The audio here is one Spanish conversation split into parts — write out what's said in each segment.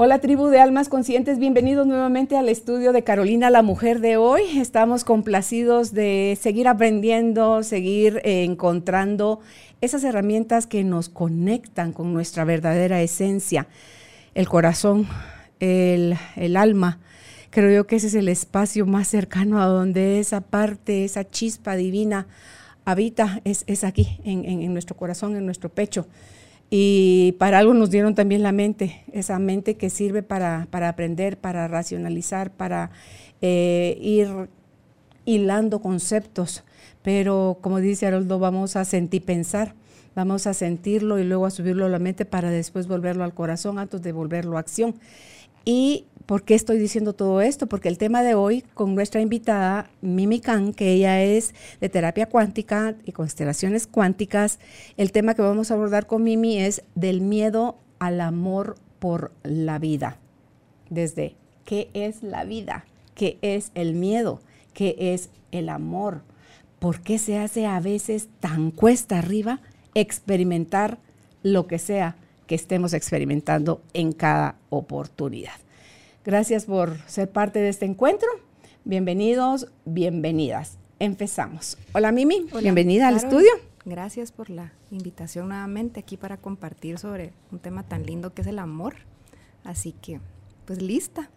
Hola tribu de almas conscientes, bienvenidos nuevamente al estudio de Carolina la Mujer de hoy. Estamos complacidos de seguir aprendiendo, seguir eh, encontrando esas herramientas que nos conectan con nuestra verdadera esencia, el corazón, el, alma. Creo yo que ese es el espacio más cercano a donde esa parte, esa chispa divina habita, es, aquí, en nuestro corazón, en nuestro pecho. Y para algo nos dieron también la mente, esa mente que sirve para, aprender, para racionalizar, para eh, ir hilando conceptos. Pero como dice Haroldo, vamos a sentir pensar, vamos a sentirlo y luego a subirlo a la mente para después volverlo al corazón antes de volverlo a acción. Y ¿Por qué estoy diciendo todo esto? Porque el tema de hoy con nuestra invitada Mimi Khan, que ella es de terapia cuántica y constelaciones cuánticas, el tema que vamos a abordar con Mimi es del miedo al amor por la vida. Desde qué es la vida, qué es el miedo, qué es el amor, por qué se hace a veces tan cuesta arriba experimentar lo que sea que estemos experimentando en cada oportunidad. Gracias por ser parte de este encuentro. Bienvenidos, bienvenidas. Empezamos. Hola Mimi, bienvenida al estudio. Gracias por la invitación nuevamente aquí para compartir sobre un tema tan lindo que es el amor. Así que, pues lista.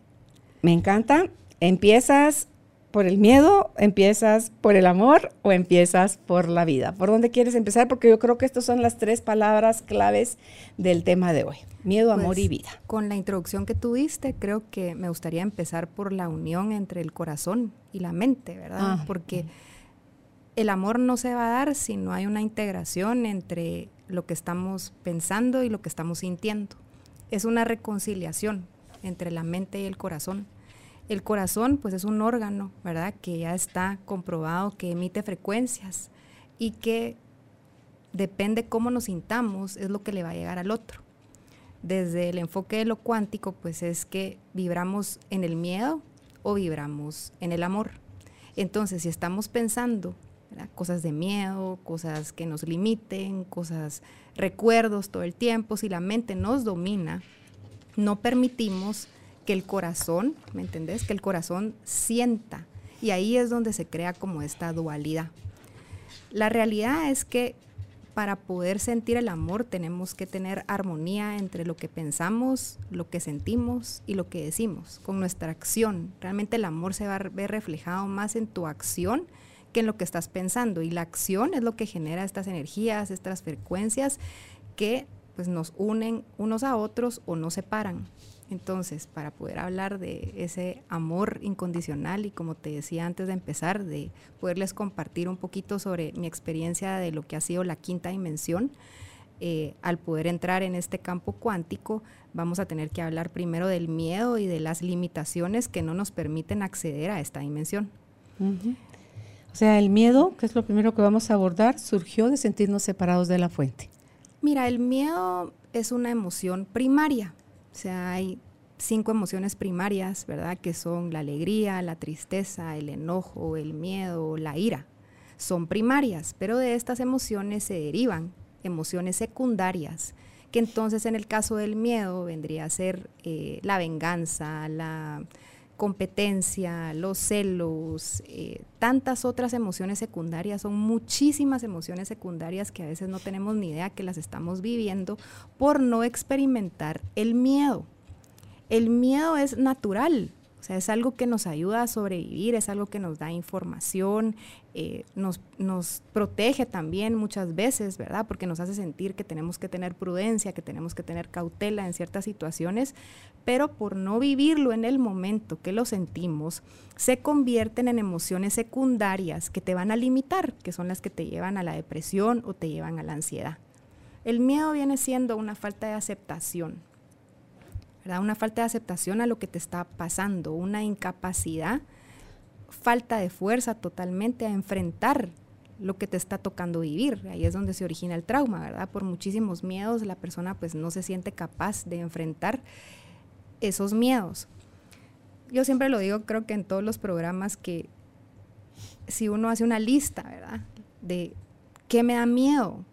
Me encanta. Empiezas por el miedo, empiezas por el amor o empiezas por la vida. ¿Por dónde quieres empezar? Porque yo creo que estas son las tres palabras claves del tema de hoy. Miedo, amor y pues, vida. Con la introducción que tuviste, creo que me gustaría empezar por la unión entre el corazón y la mente, ¿verdad? Ah, Porque el amor no se va a dar si no hay una integración entre lo que estamos pensando y lo que estamos sintiendo. Es una reconciliación entre la mente y el corazón. El corazón, pues es un órgano, ¿verdad? Que ya está comprobado que emite frecuencias y que depende cómo nos sintamos, es lo que le va a llegar al otro. Desde el enfoque de lo cuántico, pues es que vibramos en el miedo o vibramos en el amor. Entonces, si estamos pensando cosas de miedo, cosas que nos limiten, cosas, recuerdos todo el tiempo, si la mente nos domina, no permitimos que el corazón, ¿me entendés? Que el corazón sienta. Y ahí es donde se crea como esta dualidad. La realidad es que para poder sentir el amor tenemos que tener armonía entre lo que pensamos, lo que sentimos y lo que decimos, con nuestra acción. Realmente el amor se va a ver reflejado más en tu acción que en lo que estás pensando. Y la acción es lo que genera estas energías, estas frecuencias que pues, nos unen unos a otros o nos separan. Entonces, para poder hablar de ese amor incondicional y como te decía antes de empezar, de poderles compartir un poquito sobre mi experiencia de lo que ha sido la quinta dimensión, eh, al poder entrar en este campo cuántico, vamos a tener que hablar primero del miedo y de las limitaciones que no nos permiten acceder a esta dimensión. O sea, el miedo, que es lo primero que vamos a abordar, surgió de sentirnos separados de la fuente. Mira, el miedo es una emoción primaria. O sea, hay cinco emociones primarias, ¿verdad? Que son la alegría, la tristeza, el enojo, el miedo, la ira. Son primarias, pero de estas emociones se derivan emociones secundarias, que entonces en el caso del miedo vendría a ser eh, la venganza, la competencia, los celos, eh, tantas otras emociones secundarias, son muchísimas emociones secundarias que a veces no tenemos ni idea que las estamos viviendo por no experimentar el miedo. El miedo es natural, o sea, es algo que nos ayuda a sobrevivir, es algo que nos da información, eh, nos, nos, protege también muchas veces, ¿verdad? Porque nos hace sentir que tenemos que tener prudencia, que tenemos que tener cautela en ciertas situaciones, pero por no vivirlo en el momento que lo sentimos, se convierten en emociones secundarias que te van a limitar, que son las que te llevan a la depresión o te llevan a la ansiedad. El miedo viene siendo una falta de aceptación, una falta de aceptación a lo que te está pasando, una incapacidad, falta de fuerza totalmente a enfrentar lo que te está tocando vivir. Ahí es donde se origina el trauma, ¿verdad? Por muchísimos miedos la persona pues no se siente capaz de enfrentar esos miedos. Yo siempre lo digo, creo que en todos los programas que si uno hace una lista, ¿verdad? De qué me da miedo.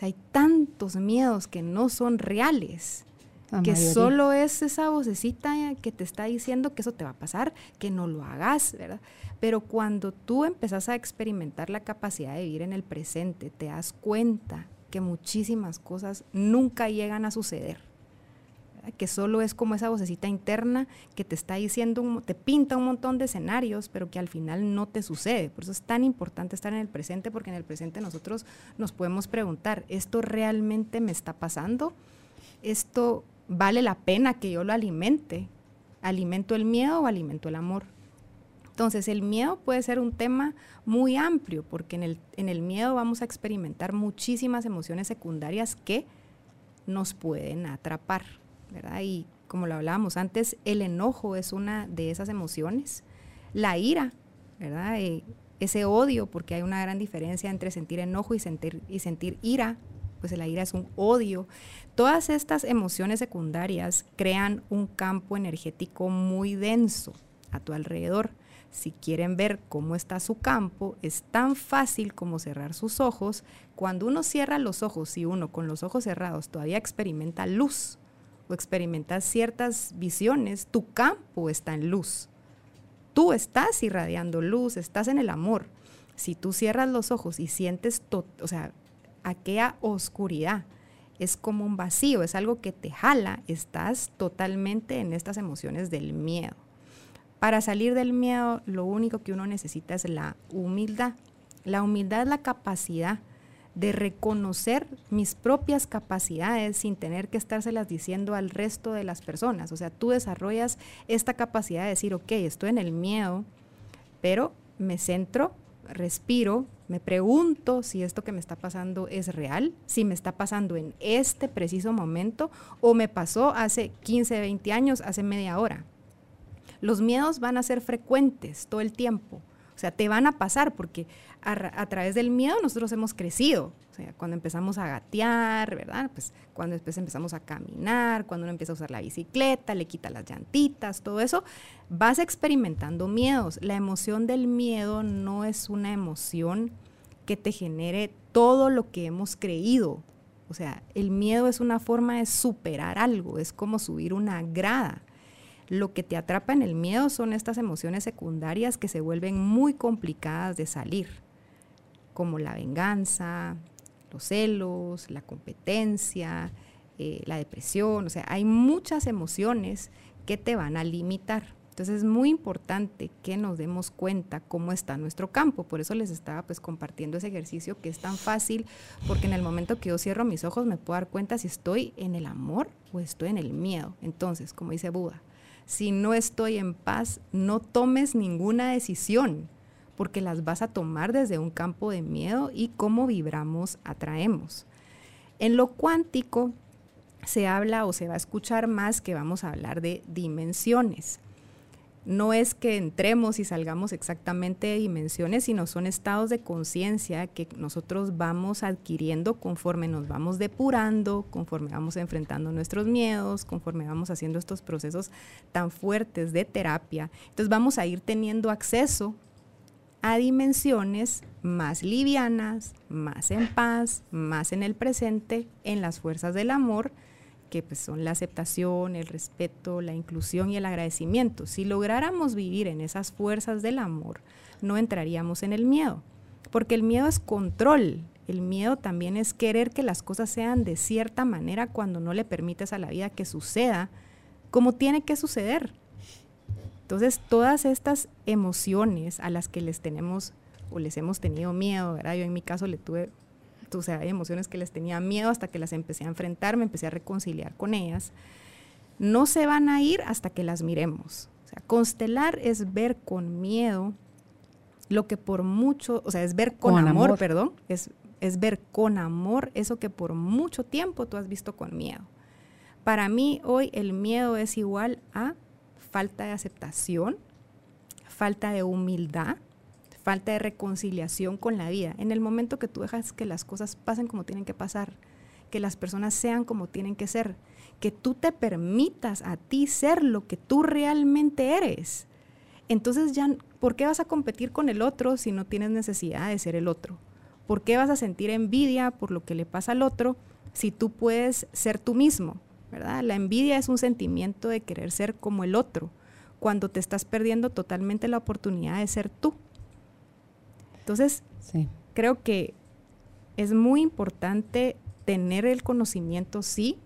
O hay tantos miedos que no son reales que solo es esa vocecita que te está diciendo que eso te va a pasar, que no lo hagas, ¿verdad? Pero cuando tú empezás a experimentar la capacidad de vivir en el presente, te das cuenta que muchísimas cosas nunca llegan a suceder. Que solo es como esa vocecita interna que te está diciendo, te pinta un montón de escenarios, pero que al final no te sucede. Por eso es tan importante estar en el presente, porque en el presente nosotros nos podemos preguntar, ¿esto realmente me está pasando? ¿Esto vale la pena que yo lo alimente. ¿Alimento el miedo o alimento el amor? Entonces, el miedo puede ser un tema muy amplio, porque en el, en el miedo vamos a experimentar muchísimas emociones secundarias que nos pueden atrapar, ¿verdad? Y como lo hablábamos antes, el enojo es una de esas emociones. La ira, ¿verdad? Eh, ese odio, porque hay una gran diferencia entre sentir enojo y sentir, y sentir ira, pues la ira es un odio. Todas estas emociones secundarias crean un campo energético muy denso a tu alrededor. Si quieren ver cómo está su campo, es tan fácil como cerrar sus ojos. Cuando uno cierra los ojos y uno con los ojos cerrados todavía experimenta luz o experimenta ciertas visiones, tu campo está en luz. Tú estás irradiando luz, estás en el amor. Si tú cierras los ojos y sientes, o sea, aquella oscuridad. Es como un vacío, es algo que te jala, estás totalmente en estas emociones del miedo. Para salir del miedo, lo único que uno necesita es la humildad. La humildad es la capacidad de reconocer mis propias capacidades sin tener que estárselas diciendo al resto de las personas. O sea, tú desarrollas esta capacidad de decir, ok, estoy en el miedo, pero me centro, respiro, me pregunto si esto que me está pasando es real, si me está pasando en este preciso momento o me pasó hace 15, 20 años, hace media hora. Los miedos van a ser frecuentes todo el tiempo. O sea, te van a pasar porque a, través del miedo nosotros hemos crecido. O sea, cuando empezamos a gatear, ¿verdad? Pues cuando después empezamos a caminar, cuando uno empieza a usar la bicicleta, le quita las llantitas, todo eso, vas experimentando miedos. La emoción del miedo no es una emoción que te genere todo lo que hemos creído. O sea, el miedo es una forma de superar algo, es como subir una grada. Lo que te atrapa en el miedo son estas emociones secundarias que se vuelven muy complicadas de salir, como la venganza, los celos, la competencia, eh, la depresión. O sea, hay muchas emociones que te van a limitar. Entonces es muy importante que nos demos cuenta cómo está nuestro campo. Por eso les estaba pues compartiendo ese ejercicio que es tan fácil, porque en el momento que yo cierro mis ojos me puedo dar cuenta si estoy en el amor o estoy en el miedo. Entonces, como dice Buda, si no estoy en paz, no tomes ninguna decisión, porque las vas a tomar desde un campo de miedo y cómo vibramos atraemos. En lo cuántico se habla o se va a escuchar más que vamos a hablar de dimensiones no es que entremos y salgamos exactamente de dimensiones, sino son estados de conciencia que nosotros vamos adquiriendo conforme nos vamos depurando, conforme vamos enfrentando nuestros miedos, conforme vamos haciendo estos procesos tan fuertes de terapia. Entonces vamos a ir teniendo acceso a dimensiones más livianas, más en paz, más en el presente, en las fuerzas del amor, que pues, son la aceptación, el respeto, la inclusión y el agradecimiento. Si lográramos vivir en esas fuerzas del amor, no entraríamos en el miedo, porque el miedo es control, el miedo también es querer que las cosas sean de cierta manera cuando no le permites a la vida que suceda como tiene que suceder. Entonces, todas estas emociones a las que les tenemos o les hemos tenido miedo, ¿verdad? Yo en mi caso le tuve o sea, hay emociones que les tenía miedo hasta que las empecé a enfrentar, me empecé a reconciliar con ellas. No se van a ir hasta que las miremos. O sea, constelar es ver con miedo lo que por mucho, o sea, es ver con, amor, perdón, es, es ver con amor eso que por mucho tiempo tú has visto con miedo. Para mí hoy el miedo es igual a falta de aceptación, falta de humildad, falta de reconciliación con la vida. En el momento que tú dejas que las cosas pasen como tienen que pasar, que las personas sean como tienen que ser, que tú te permitas a ti ser lo que tú realmente eres. Entonces ya, ¿por qué vas a competir con el otro si no tienes necesidad de ser el otro? ¿Por qué vas a sentir envidia por lo que le pasa al otro si tú puedes ser tú mismo? ¿Verdad? La envidia es un sentimiento de querer ser como el otro, cuando te estás perdiendo totalmente la oportunidad de ser tú. Entonces, creo que es muy importante tener el conocimiento, sí,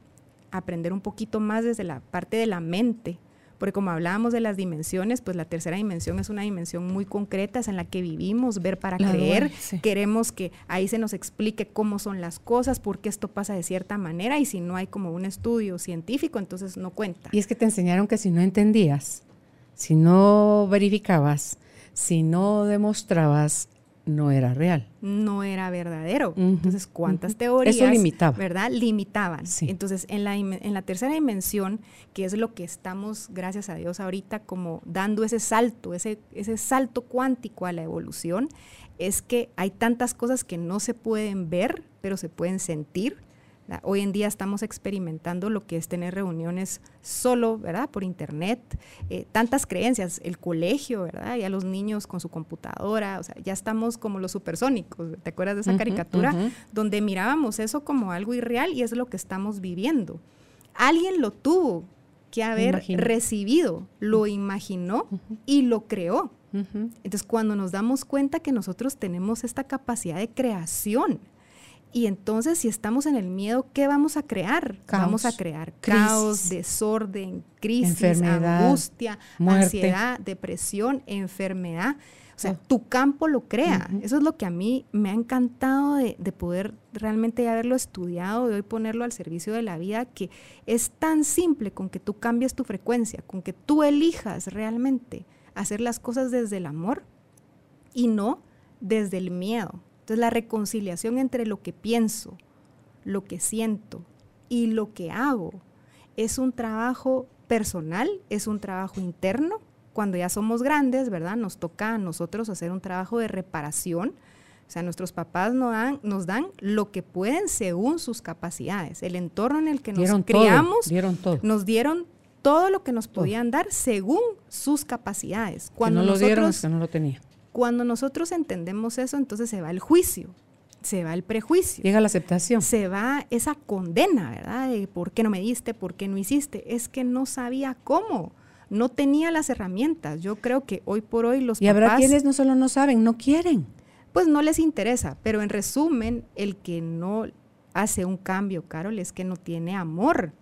aprender un poquito más desde la parte de la mente, porque como hablábamos de las dimensiones, pues la tercera dimensión es una dimensión muy concreta, es en la que vivimos, ver para creer, queremos que ahí se nos explique cómo son las cosas, por qué esto pasa de cierta manera, y si no hay como un estudio científico, entonces no cuenta. Y es que te enseñaron que si no entendías, si no verificabas, si no demostrabas, no era real. No era verdadero. Entonces, ¿cuántas teorías? Eso limitaba. ¿Verdad? Limitaban. Entonces, en la, en la tercera dimensión, que es lo que estamos, gracias a Dios, ahorita como dando ese salto, ese, ese salto cuántico a la evolución, es que hay tantas cosas que no se pueden ver, pero se pueden sentir Hoy en día estamos experimentando lo que es tener reuniones solo, ¿verdad? Por internet, eh, tantas creencias, el colegio, ¿verdad? Ya los niños con su computadora, o sea, ya estamos como los supersónicos. ¿Te acuerdas de esa caricatura? Donde mirábamos eso como algo irreal y es lo que estamos viviendo. Alguien lo tuvo que haber recibido, lo imaginó y lo creó. Entonces, cuando nos damos cuenta que nosotros tenemos esta capacidad de creación, y entonces, si estamos en el miedo, ¿qué vamos a crear? Vamos a crear caos, desorden, crisis, angustia, ansiedad, depresión, enfermedad. O sea, tu campo lo crea. Eso es lo que a mí me ha encantado de, de, poder realmente haberlo estudiado, de hoy ponerlo al servicio de la vida, que es tan simple con que tú cambies tu frecuencia, con que tú elijas realmente hacer las cosas desde el amor y no desde el miedo. Entonces la reconciliación entre lo que pienso, lo que siento y lo que hago es un trabajo personal, es un trabajo interno. Cuando ya somos grandes, ¿verdad? Nos toca a nosotros hacer un trabajo de reparación. O sea, nuestros papás nos dan, nos dan lo que pueden según sus capacidades. El entorno en el que nos criamos nos dieron todo lo que nos podían dar según sus capacidades. Cuando no lo dieron, que no lo tenía. Cuando nosotros entendemos eso, entonces se va el juicio, se va el prejuicio. Llega la aceptación. Se va esa condena, ¿verdad? De por qué no me diste, por qué no hiciste. Es que no sabía cómo, no tenía las herramientas. Yo creo que hoy por hoy los y habrá quienes no solo no saben, no quieren. Pues no les interesa, pero en resumen, el que no hace un cambio, Carol, es que no tiene amor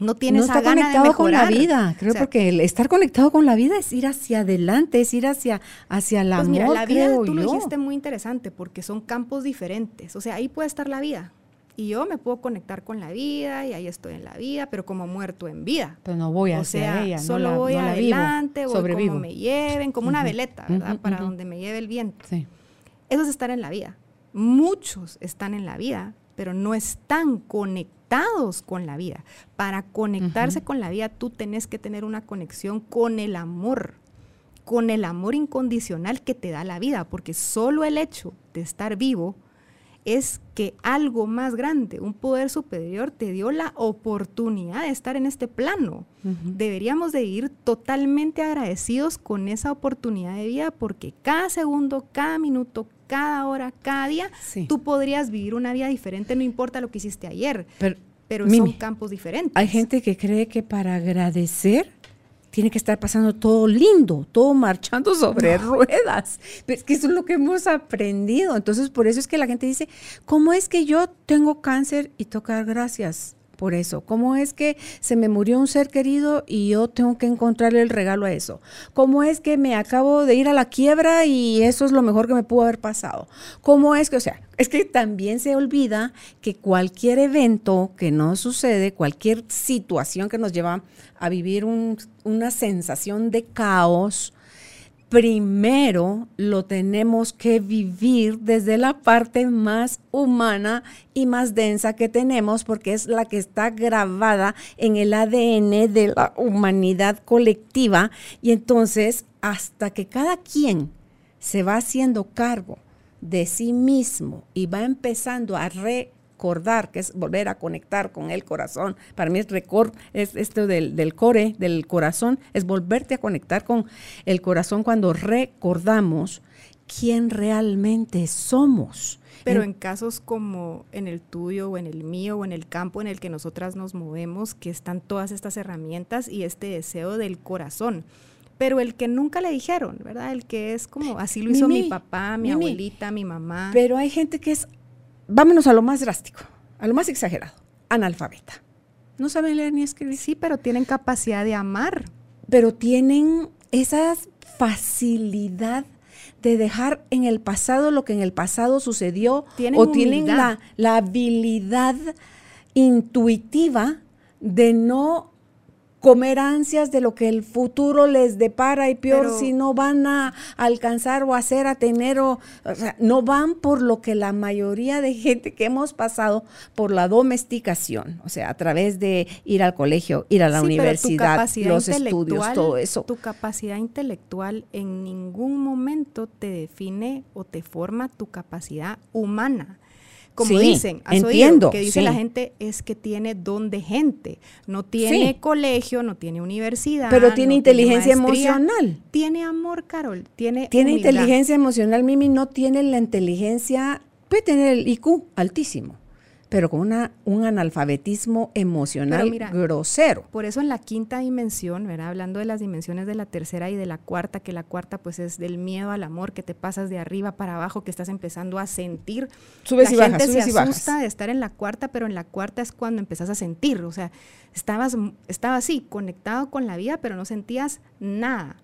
no tienes no está conectado con la vida, creo porque el estar conectado con la vida es ir hacia adelante, es ir hacia, hacia la pues mira, la vida tú lo dijiste muy interesante porque son campos diferentes, o sea, ahí puede estar la vida. Y yo me puedo conectar con la vida y ahí estoy en la vida, pero como muerto en vida. Pero no voy hacia o sea, ella, solo no voy adelante, voy como me lleven, como una veleta, ¿verdad? Para donde me lleve el viento. Sí. Eso es estar en la vida. Muchos están en la vida, pero no están conectados con la vida. Para conectarse con la vida, tú tenés que tener una conexión con el amor, con el amor incondicional que te da la vida, porque solo el hecho de estar vivo es que algo más grande, un poder superior, te dio la oportunidad de estar en este plano. Deberíamos de ir totalmente agradecidos con esa oportunidad de vida porque cada segundo, cada minuto, cada hora, cada día, tú podrías vivir una vida diferente, no importa lo que hiciste ayer. Pero, son campos diferentes. Hay gente que cree que para agradecer tiene que estar pasando todo lindo, todo marchando sobre ruedas. Es que eso es lo que hemos aprendido. Entonces, por eso es que la gente dice, ¿cómo es que yo tengo cáncer y tocar gracias? Por eso? ¿Cómo es que se me murió un ser querido y yo tengo que encontrarle el regalo a eso? ¿Cómo es que me acabo de ir a la quiebra y eso es lo mejor que me pudo haber pasado? ¿Cómo es que, o sea, es que también se olvida que cualquier evento que no sucede, cualquier situación que nos lleva a vivir una sensación de caos, primero lo tenemos que vivir desde la parte más humana y más densa que tenemos, porque es la que está grabada en el ADN de la humanidad colectiva. Y entonces, hasta que cada quien se va haciendo cargo de sí mismo y va empezando a recordar, que es volver a conectar con el corazón. Para mí es, record, es esto del, del core, del corazón, es volverte a conectar con el corazón cuando recordamos quién realmente somos. Pero en, casos como en el tuyo o en el mío o en el campo en el que nosotras nos movemos, que están todas estas herramientas y este deseo del corazón. Pero el que nunca le dijeron, ¿verdad? El que es como, así lo hizo mi papá, mi abuelita, mi mamá. Pero hay gente que es, vámonos a lo más drástico, a lo más exagerado, analfabeta. No saben leer ni escribir. Sí, pero tienen capacidad de amar. Pero tienen esa facilidad de dejar en el pasado lo que en el pasado sucedió o tienen la, la habilidad intuitiva de no comer ansias de lo que el futuro les depara y peor si no van a alcanzar o hacer, a tener o, o sea, no van por lo que la mayoría de gente que hemos pasado por la domesticación, o sea, a través de ir al colegio, ir a la universidad, los estudios, todo eso. Tu capacidad intelectual en ningún momento te define o te forma tu capacidad humana como dicen, entiendo, que dice la gente es que tiene don de gente, no tiene colegio, no tiene universidad, pero tiene inteligencia emocional. Tiene amor, Carol, tiene Tiene inteligencia emocional, Mimi no tiene la inteligencia, puede tener el IQ altísimo pero con una, un analfabetismo emocional grosero. Por eso en la quinta dimensión, ¿verdad? hablando de las dimensiones de la tercera y de la cuarta, que la cuarta pues es del miedo al amor, que te pasas de arriba para abajo, que estás empezando a sentir. Subes la y gente se asusta de estar en la cuarta, pero en la cuarta es cuando empezás a sentir, o sea, estabas, estabas así, conectado con la vida, pero no sentías nada.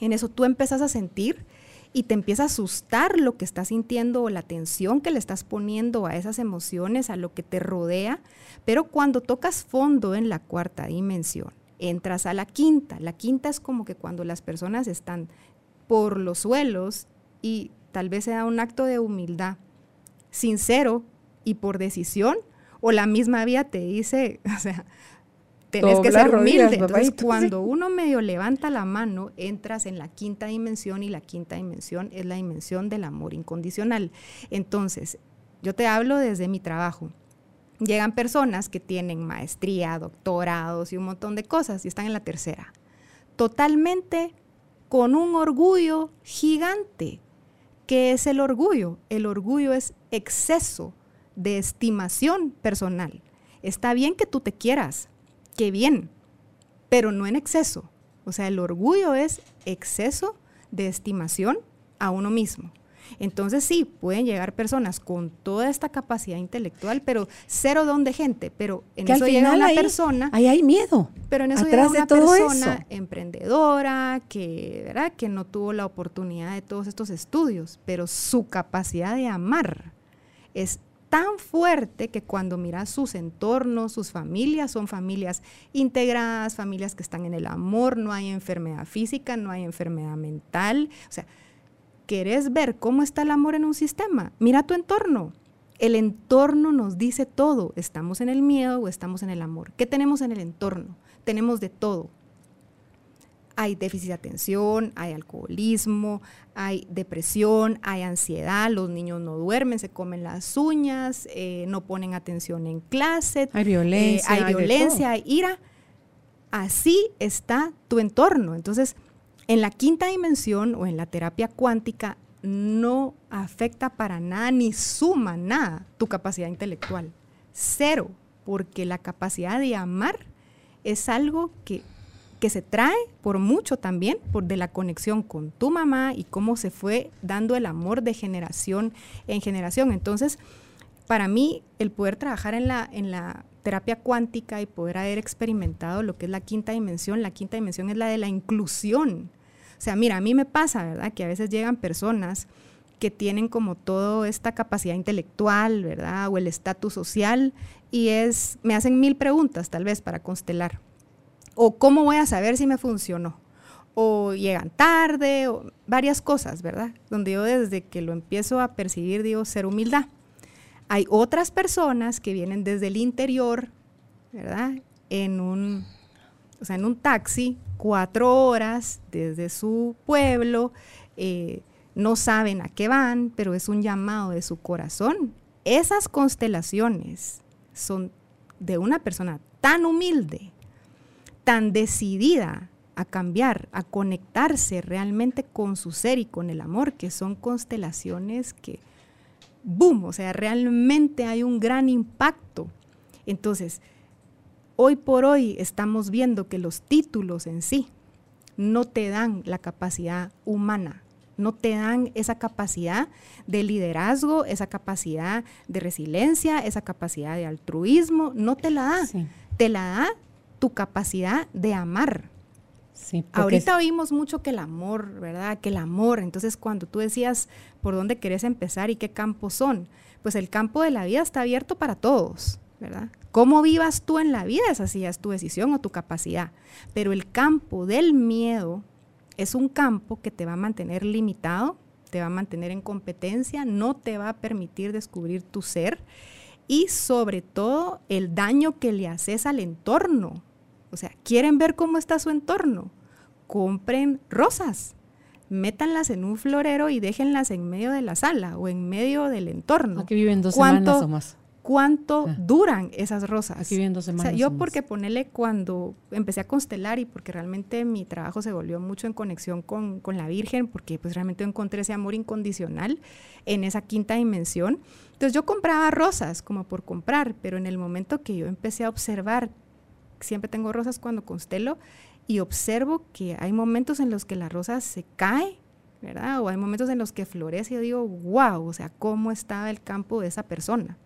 En eso tú empezás a sentir y te empieza a asustar lo que estás sintiendo o la atención que le estás poniendo a esas emociones, a lo que te rodea. Pero cuando tocas fondo en la cuarta dimensión, entras a la quinta. La quinta es como que cuando las personas están por los suelos y tal vez sea un acto de humildad sincero y por decisión, o la misma vía te dice, o sea, tenés que ser humilde. Entonces, cuando uno medio levanta la mano, entras en la quinta dimensión y la quinta dimensión es la dimensión del amor incondicional. Entonces, yo te hablo desde mi trabajo. Llegan personas que tienen maestría, doctorados y un montón de cosas y están en la tercera. Totalmente con un orgullo gigante. ¿Qué es el orgullo? El orgullo es exceso de estimación personal. Está bien que tú te quieras, qué bien, pero no en exceso. O sea, el orgullo es exceso de estimación a uno mismo. Entonces sí, pueden llegar personas con toda esta capacidad intelectual, pero cero don de gente, pero en eso llega una persona... Ahí hay miedo. Pero en eso llega una persona emprendedora que, ¿verdad? que no tuvo la oportunidad de todos estos estudios, pero su capacidad de amar es tan fuerte que cuando miras sus entornos, sus familias, son familias integradas, familias que están en el amor, no hay enfermedad física, no hay enfermedad mental. O sea, ¿querés ver cómo está el amor en un sistema? Mira tu entorno. El entorno nos dice todo. ¿Estamos en el miedo o estamos en el amor? ¿Qué tenemos en el entorno? Tenemos de todo hay déficit de atención, hay alcoholismo, hay depresión, hay ansiedad, los niños no duermen, se comen las uñas, eh, no ponen atención en clase, hay violencia, eh, hay, violencia, hay ira. Así está tu entorno. Entonces, en la quinta dimensión o en la terapia cuántica no afecta para nada ni suma nada tu capacidad intelectual. Cero, porque la capacidad de amar es algo que que se trae por mucho también, por de la conexión con tu mamá y cómo se fue dando el amor de generación en generación. Entonces, para mí, el poder trabajar en la, en la terapia cuántica y poder haber experimentado lo que es la quinta dimensión, la quinta dimensión es la de la inclusión. O sea, mira, a mí me pasa, ¿verdad? Que a veces llegan personas que tienen como toda esta capacidad intelectual, ¿verdad? O el estatus social y es, me hacen mil preguntas tal vez para constelar o cómo voy a saber si me funcionó, o llegan tarde, o varias cosas, ¿verdad? Donde yo desde que lo empiezo a percibir digo ser humildad. Hay otras personas que vienen desde el interior, ¿verdad? En un, o sea, en un taxi, cuatro horas desde su pueblo, eh, no saben a qué van, pero es un llamado de su corazón. Esas constelaciones son de una persona tan humilde, tan decidida a cambiar, a conectarse realmente con su ser y con el amor, que son constelaciones que, boom, o sea, realmente hay un gran impacto. Entonces, hoy por hoy estamos viendo que los títulos en sí no te dan la capacidad humana, no te dan esa capacidad de liderazgo, esa capacidad de resiliencia, esa capacidad de altruismo, no te la da. Te la da tu capacidad de amar. Ahorita oímos mucho que el amor, ¿verdad? Que el amor. Entonces, cuando tú decías por dónde querés empezar y qué campos son, pues el campo de la vida está abierto para todos, ¿verdad? Cómo vivas tú en la vida, esa sí es tu decisión o tu capacidad. Pero el campo del miedo es un campo que te va a mantener limitado, te va a mantener en competencia, no te va a permitir descubrir tu ser y sobre todo el daño que le haces al entorno. O sea, ¿quieren ver cómo está su entorno? Compren rosas, métanlas en un florero y déjenlas en medio de la sala o en medio del entorno. Aquí viven dos semanas o más cuánto duran esas rosas. Aquí viendo semanas. O sea, yo porque ponerle cuando empecé a constelar y porque realmente mi trabajo se volvió mucho en conexión con, con, la Virgen, porque pues realmente encontré ese amor incondicional en esa quinta dimensión. Entonces yo compraba rosas como por comprar, pero en el momento que yo empecé a observar, siempre tengo rosas cuando constelo, y observo que hay momentos en los que la rosa se cae ¿verdad? O hay momentos en los que florece y yo digo, wow, o sea, cómo estaba el campo de esa persona.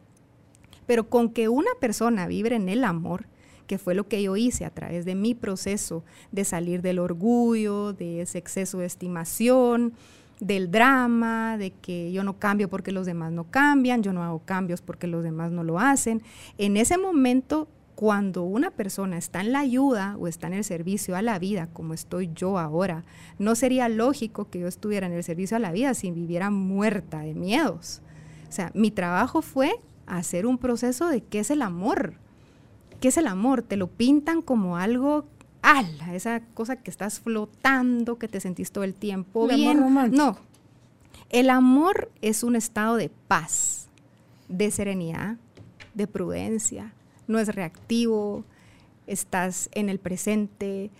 Pero con que una persona vibre en el amor, que fue lo que yo hice a través de mi proceso de salir del orgullo, de ese exceso de estimación, del drama, de que yo no cambio porque los demás no cambian, yo no hago cambios porque los demás no lo hacen. En ese momento, cuando una persona está en la ayuda o está en el servicio a la vida, como estoy yo ahora, no sería lógico que yo estuviera en el servicio a la vida si viviera muerta de miedos. O sea, mi trabajo fue hacer un proceso de qué es el amor. ¿Qué es el amor? Te lo pintan como algo, ala, esa cosa que estás flotando, que te sentís todo el tiempo bien. no. El amor es un estado de paz, de serenidad, de prudencia. No es reactivo, estás en el presente,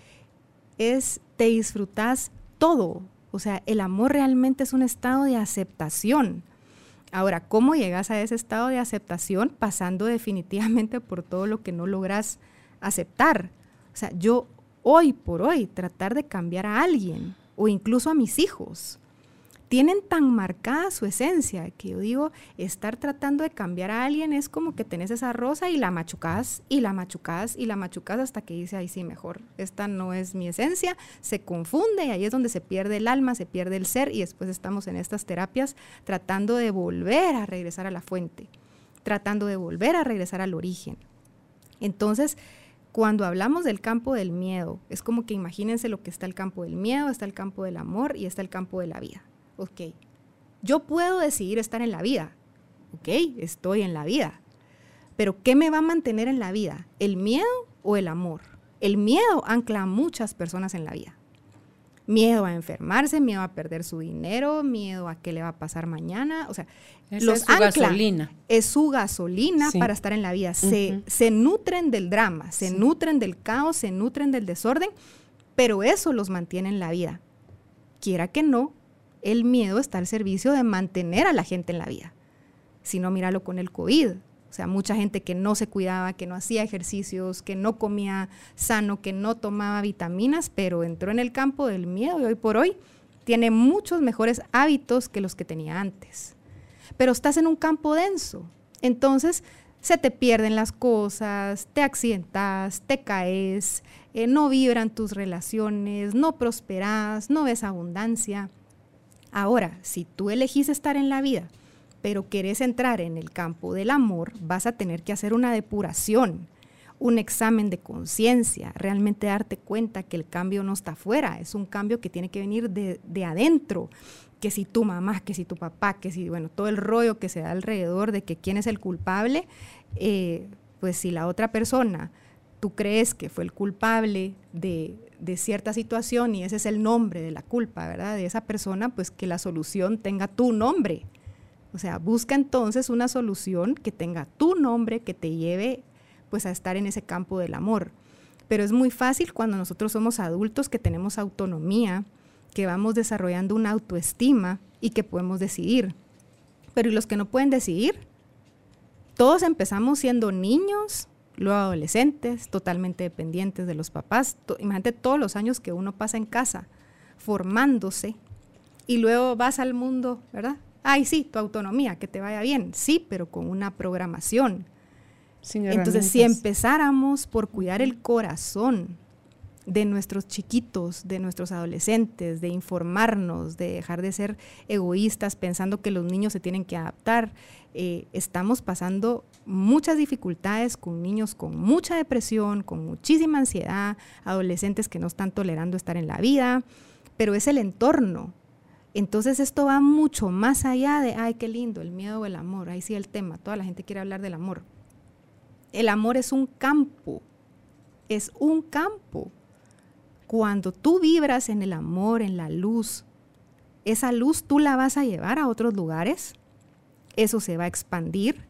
es te disfrutas todo. O sea, el amor realmente es un estado de aceptación Ahora, ¿cómo llegas a ese estado de aceptación? Pasando definitivamente por todo lo que no logras aceptar. O sea, yo hoy por hoy tratar de cambiar a alguien o incluso a mis hijos tienen tan marcada su esencia que yo digo, estar tratando de cambiar a alguien es como que tenés esa rosa y la machucás y la machucás y la machucás hasta que dice, ay sí, mejor, esta no es mi esencia, se confunde y ahí es donde se pierde el alma, se pierde el ser y después estamos en estas terapias tratando de volver a regresar a la fuente, tratando de volver a regresar al origen. Entonces, cuando hablamos del campo del miedo, es como que imagínense lo que está el campo del miedo, está el campo del amor y está el campo de la vida ok, yo puedo decidir estar en la vida, ok, estoy en la vida, pero ¿qué me va a mantener en la vida? ¿El miedo o el amor? El miedo ancla a muchas personas en la vida. Miedo a enfermarse, miedo a perder su dinero, miedo a qué le va a pasar mañana. O sea, los es su gasolina. Es su gasolina para estar en la vida. se, se, nutren del drama, se nutren del caos, se nutren del desorden, pero eso los mantiene en la vida. Quiera que no, el miedo está al servicio de mantener a la gente en la vida. Si no, míralo con el COVID. O sea, mucha gente que no se cuidaba, que no hacía ejercicios, que no comía sano, que no tomaba vitaminas, pero entró en el campo del miedo y hoy por hoy tiene muchos mejores hábitos que los que tenía antes. Pero estás en un campo denso. Entonces, se te pierden las cosas, te accidentas, te caes, eh, no vibran tus relaciones, no prosperas, no ves abundancia. Ahora, si tú elegís estar en la vida, pero querés entrar en el campo del amor, vas a tener que hacer una depuración, un examen de conciencia, realmente darte cuenta que el cambio no está afuera, es un cambio que tiene que venir de, adentro, que si tu mamá, que si tu papá, que si, bueno, todo el rollo que se da alrededor de que quién es el culpable, eh, pues si la otra persona, tú crees que fue el culpable de, de cierta situación y ese es el nombre de la culpa, ¿verdad? De esa persona, pues que la solución tenga tu nombre. O sea, busca entonces una solución que tenga tu nombre, que te lleve pues a estar en ese campo del amor. Pero es muy fácil cuando nosotros somos adultos que tenemos autonomía, que vamos desarrollando una autoestima y que podemos decidir. Pero ¿y los que no pueden decidir? Todos empezamos siendo niños, luego adolescentes, totalmente dependientes de los papás. Imagínate todos los años que uno pasa en casa formándose y luego vas al mundo, ¿verdad? Ay, sí, tu autonomía, que te vaya bien. Sí, pero con una programación. Entonces, si empezáramos por cuidar el corazón de nuestros chiquitos, de nuestros adolescentes, de informarnos, de dejar de ser egoístas pensando que los niños se tienen que adaptar, eh, estamos pasando muchas dificultades con niños con mucha depresión, con muchísima ansiedad, adolescentes que no están tolerando estar en la vida, pero es el entorno. Entonces esto va mucho más allá de, ay, qué lindo, el miedo o el amor, ahí sí el tema, toda la gente quiere hablar del amor. El amor es un campo, es un campo. Cuando tú vibras en el amor, en la luz, esa luz tú la vas a llevar a otros lugares eso se va a expandir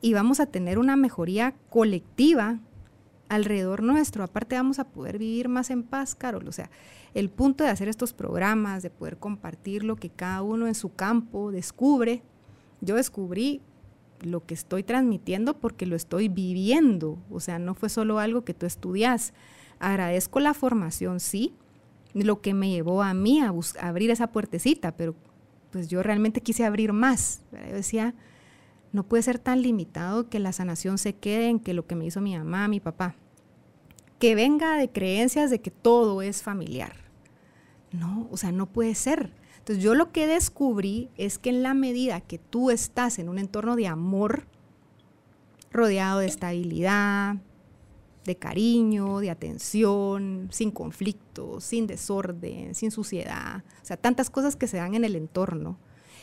y vamos a tener una mejoría colectiva alrededor nuestro. Aparte vamos a poder vivir más en paz, Carol. O sea, el punto de hacer estos programas, de poder compartir lo que cada uno en su campo descubre. Yo descubrí lo que estoy transmitiendo porque lo estoy viviendo. O sea, no fue solo algo que tú estudias. Agradezco la formación, sí, lo que me llevó a mí a, abrir esa puertecita, pero pues yo realmente quise abrir más. Yo decía, no puede ser tan limitado que la sanación se quede en que lo que me hizo mi mamá, mi papá. Que venga de creencias de que todo es familiar. No, o sea, no puede ser. Entonces yo lo que descubrí es que en la medida que tú estás en un entorno de amor, rodeado de estabilidad, de cariño, de atención, sin conflictos, sin desorden, sin suciedad, o sea, tantas cosas que se dan en el entorno.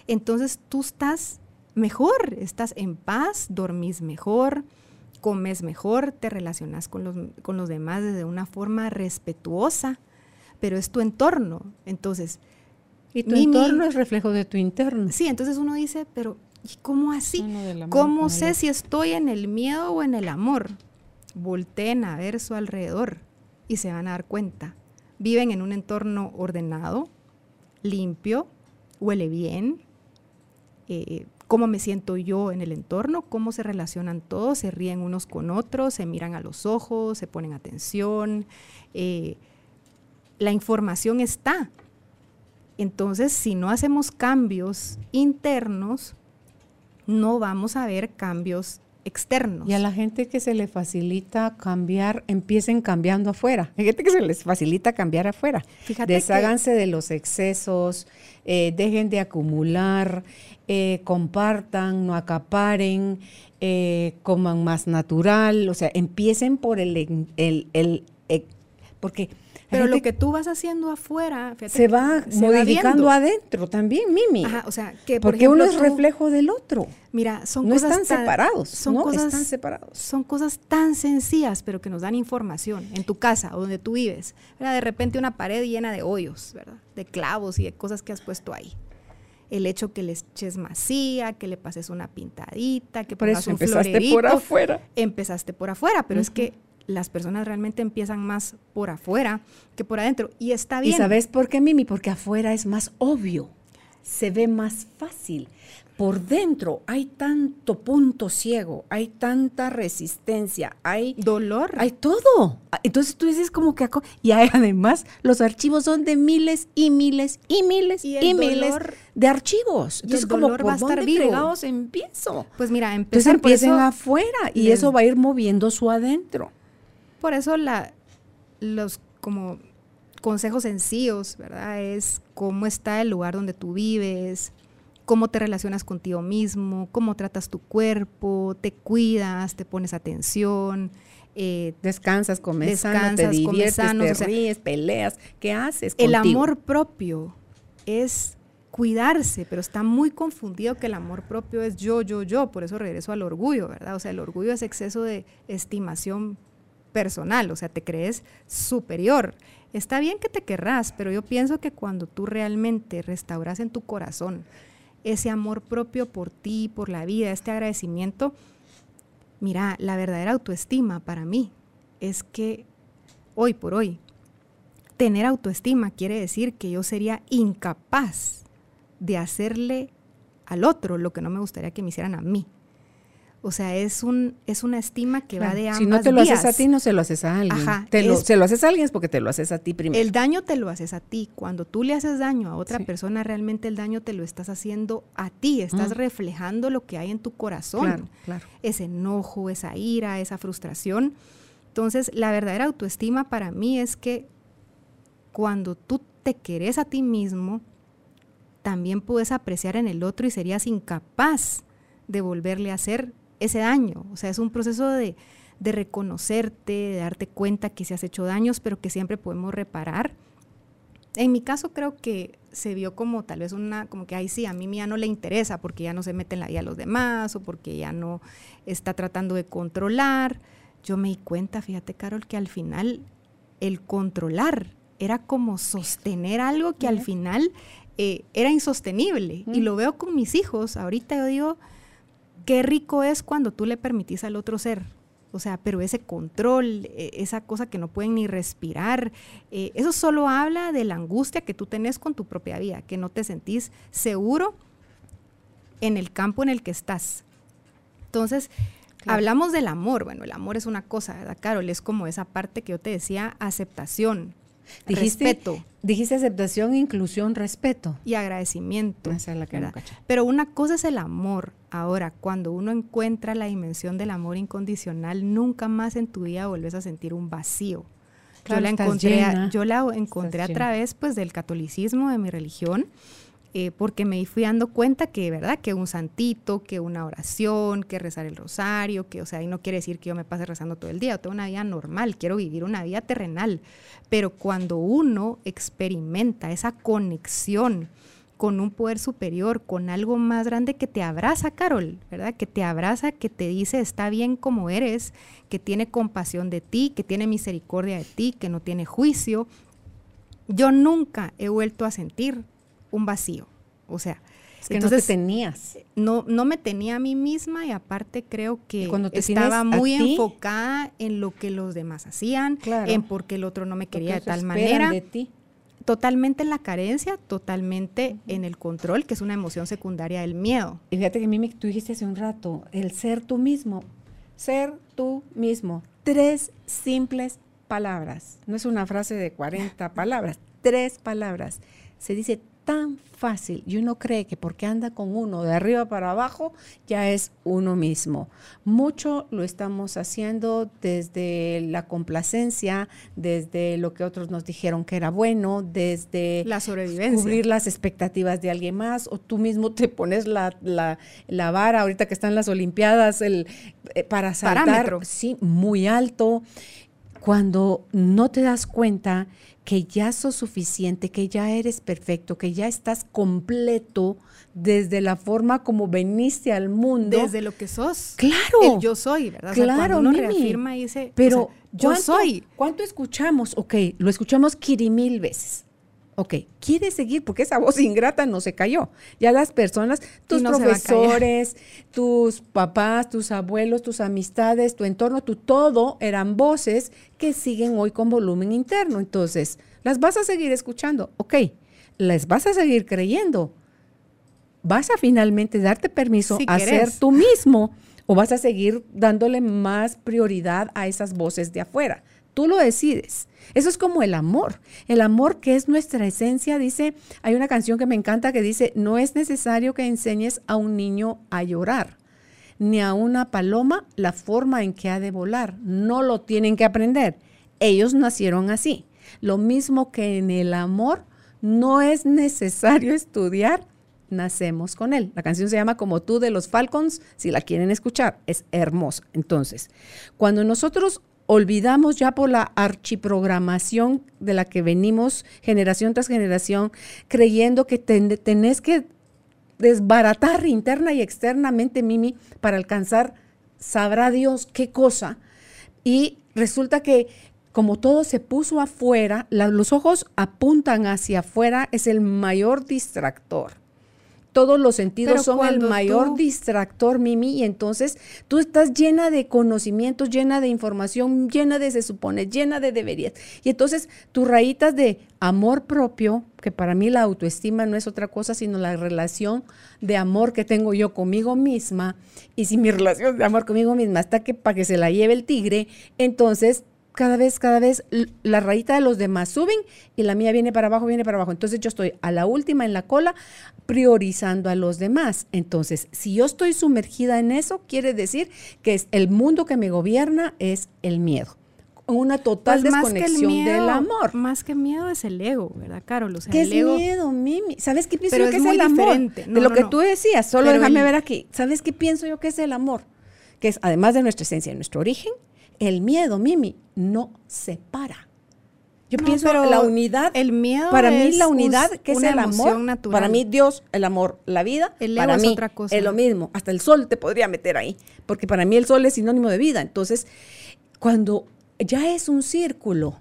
Entonces tú estás mejor, estás en paz, dormís mejor, comes mejor, te relacionas con los, con los demás de una forma respetuosa, pero es tu entorno. Entonces, y tu entorno es reflejo de tu interno. Sí, entonces uno dice, pero ¿y cómo así? ¿Cómo sé si estoy en el miedo o en el amor? Volteen a ver su alrededor y se van a dar cuenta. Viven en un entorno ordenado, limpio, huele bien, eh, cómo me siento yo en el entorno, cómo se relacionan todos, se ríen unos con otros, se miran a los ojos, se ponen atención. Eh, la información está. Entonces, si no hacemos cambios internos, no vamos a ver cambios externos. Y a la gente que se le facilita cambiar, empiecen cambiando afuera. Hay gente que se les facilita cambiar afuera. Fíjate Desháganse de los excesos, eh, dejen de acumular, eh, compartan, no acaparen, eh, coman más natural. O sea, empiecen por el, el, el, el porque pero lo que tú vas haciendo afuera se va modificando adentro también, Mimi. Ajá, o sea, que porque uno es reflejo del otro. Mira, son no cosas están separados, son no cosas, están separados. Son cosas tan sencillas, pero que nos dan información en tu casa o donde tú vives. De repente una pared llena de hoyos, ¿verdad? De clavos y de cosas que has puesto ahí el hecho que le eches masía, que le pases una pintadita, que por eso empezaste por afuera. Empezaste por afuera, pero es que las personas realmente empiezan más por afuera que por adentro. Y está bien. ¿Y sabes por qué, Mimi? Porque afuera es más obvio, se ve más fácil. Por dentro hay tanto punto ciego, hay tanta resistencia, hay dolor, hay todo. Entonces tú dices como que... Y además los archivos son de miles y miles y miles y, miles de archivos. Entonces el como va a estar fregados empiezo. Pues mira, empezar Entonces empiecen afuera y eso va a ir moviendo su adentro. Por eso la, los como consejos sencillos, ¿verdad? Es cómo está el lugar donde tú vives, cómo te relacionas contigo mismo, cómo tratas tu cuerpo, te cuidas, te pones atención. Eh, descansas, comes sano, te diviertes, te ríes, peleas. ¿Qué haces El amor propio es cuidarse, pero está muy confundido que el amor propio es yo, yo, yo. Por eso regreso al orgullo, ¿verdad? O sea, el orgullo es exceso de estimación personal, o sea, te crees superior. Está bien que te querrás, pero yo pienso que cuando tú realmente restauras en tu corazón ese amor propio por ti, por la vida, este agradecimiento, mira, la verdadera autoestima para mí es que hoy por hoy, tener autoestima quiere decir que yo sería incapaz de hacerle al otro lo que no me gustaría que me hicieran a mí. O sea, es un es una estima que va de ambas Si no te lo haces a ti, no se lo haces a alguien. Ajá, Te lo- es- se lo haces a alguien es porque te lo haces a ti primero. El daño te lo haces a ti. Cuando tú le haces daño a otra persona, realmente el daño te lo estás haciendo a ti. Estás Mm. reflejando lo que hay en tu corazón. Claro, claro. Ese enojo, esa ira, esa frustración. Entonces, la verdadera autoestima para mí es que cuando tú te querés a ti mismo, también puedes apreciar en el otro y serías incapaz de volverle a hacer ese daño. O sea, es un proceso de, de reconocerte, de darte cuenta que se has hecho daños, pero que siempre podemos reparar. En mi caso creo que se vio como tal vez una, como que, ay sí, a mí ya no le interesa porque ya no se mete en la vida de los demás o porque ya no está tratando de controlar. Yo me di cuenta, fíjate Carol, que al final el controlar era como sostener algo que al final eh, era insostenible. Y lo veo con mis hijos. Ahorita yo digo, qué rico es cuando tú le permitís al otro ser. O sea, pero ese control, eh, esa cosa que no pueden ni respirar, eh, eso solo habla de la angustia que tú tenés con tu propia vida, que no te sentís seguro en el campo en el que estás. Entonces, hablamos del amor. Bueno, el amor es una cosa, ¿verdad, Carol? Es como esa parte que yo te decía, aceptación, Dijiste, respeto dijiste aceptación, inclusión, respeto. y agradecimiento. Esa es la que. Pero una cosa es el amor. Ahora, cuando uno encuentra la dimensión del amor incondicional, nunca más en tu vida vuelves a sentir un vacío. Claro, yo la encontré, a- yo la encontré a través pues del catolicismo, de mi religión, eh, porque me fui dando cuenta que, ¿verdad? Que un santito, que una oración, que rezar el rosario, que, o sea, y no quiere decir que yo me pase rezando todo el día, yo tengo una vida normal, quiero vivir una vida terrenal, pero cuando uno experimenta esa conexión con un poder superior, con algo más grande que te abraza, Carol, ¿verdad? Que te abraza, que te dice está bien como eres, que tiene compasión de ti, que tiene misericordia de ti, que no tiene juicio. Yo nunca he vuelto a sentir un vacío. O sea, Es que entonces no te tenías. no, no me tenía a mí misma y aparte creo que cuando te estaba a muy enfocada en lo que los demás hacían, Claro. en por qué el otro no me quería de tal manera de ti. totalmente en la carencia, totalmente en el control, que es una emoción secundaria del miedo. Y fíjate que Mimi, tú dijiste hace un rato, el ser tú mismo. Ser tú mismo. Tres simples palabras. No es una frase de 40 palabras, tres palabras. Se dice tan fácil y uno cree que porque anda con uno de arriba para abajo ya es uno mismo. Mucho lo estamos haciendo desde la complacencia, desde lo que otros nos dijeron que era bueno, desde La sobrevivencia. cubrir las expectativas de alguien más o tú mismo te pones la, la, la vara ahorita que están las olimpiadas el, eh, para saltar Parámetro. sí muy alto cuando no te das cuenta que ya sos suficiente, que ya eres perfecto, que ya estás completo desde la forma como veniste al mundo. Desde lo que sos. Claro. El yo soy, ¿verdad? O sea, Claro, cuando uno Mimi. reafirma y dice, Pero o sea, yo ¿cuánto- soy. ¿Cuánto escuchamos? Ok, lo escuchamos mil veces. Ok, ¿quieres seguir? Porque esa voz ingrata no se cayó. Ya las personas, tus no profesores, tus papás, tus abuelos, tus amistades, tu entorno, tu todo, eran voces que siguen hoy con volumen interno. Entonces, las vas a seguir escuchando. Ok, las vas a seguir creyendo. ¿Vas a finalmente darte permiso Si a ser tú mismo o vas a seguir dándole más prioridad a esas voces de afuera? Tú lo decides. Eso es como el amor. El amor que es nuestra esencia, dice, hay una canción que me encanta que dice, no es necesario que enseñes a un niño a llorar, ni a una paloma la forma en que ha de volar. No lo tienen que aprender. Ellos nacieron así. Lo mismo que en el amor, no es necesario estudiar nacemos con él. La canción se llama Como tú de los Falcons, si la quieren escuchar, es hermosa. Entonces, cuando nosotros olvidamos ya por la archiprogramación de la que venimos generación tras generación, creyendo que ten- tenés que desbaratar interna y externamente, Mimi, para alcanzar, sabrá Dios qué cosa. Y resulta que como todo se puso afuera, los ojos apuntan hacia afuera, es el mayor distractor todos los sentidos son el mayor distractor, Mimi, y entonces tú estás llena de conocimientos, llena de información, llena de se supone, llena de deberías. Y entonces tus rayitas de amor propio, que para mí la autoestima no es otra cosa sino la relación de amor que tengo yo conmigo misma, y si mi relación de amor conmigo misma está que para que se la lleve el tigre, entonces cada vez, cada vez la rayita de los demás suben y la mía viene para abajo, viene para abajo. Entonces yo estoy a la última en la cola priorizando a los demás. Entonces, si yo estoy sumergida en eso, quiere decir que es el mundo que me gobierna es el miedo. Una total pues desconexión del amor. Más que miedo es el ego, ¿verdad, Carol? ¿Qué es miedo, Mimi? ¿Sabes qué pienso yo que es, el amor? de lo que tú decías, solo déjame ver aquí. ¿Sabes qué pienso yo que es el amor? Que es, además de nuestra esencia, nuestro origen, el miedo, Mimi, no separa. Yo pienso pienso la unidad. El miedo. Para mí la unidad, que es el amor. Natural. Para mí Dios, el amor, la vida. El para mí es otra cosa. Es lo mismo. Hasta el sol te podría meter ahí, porque para mí el sol es sinónimo de vida. Entonces, cuando ya es un círculo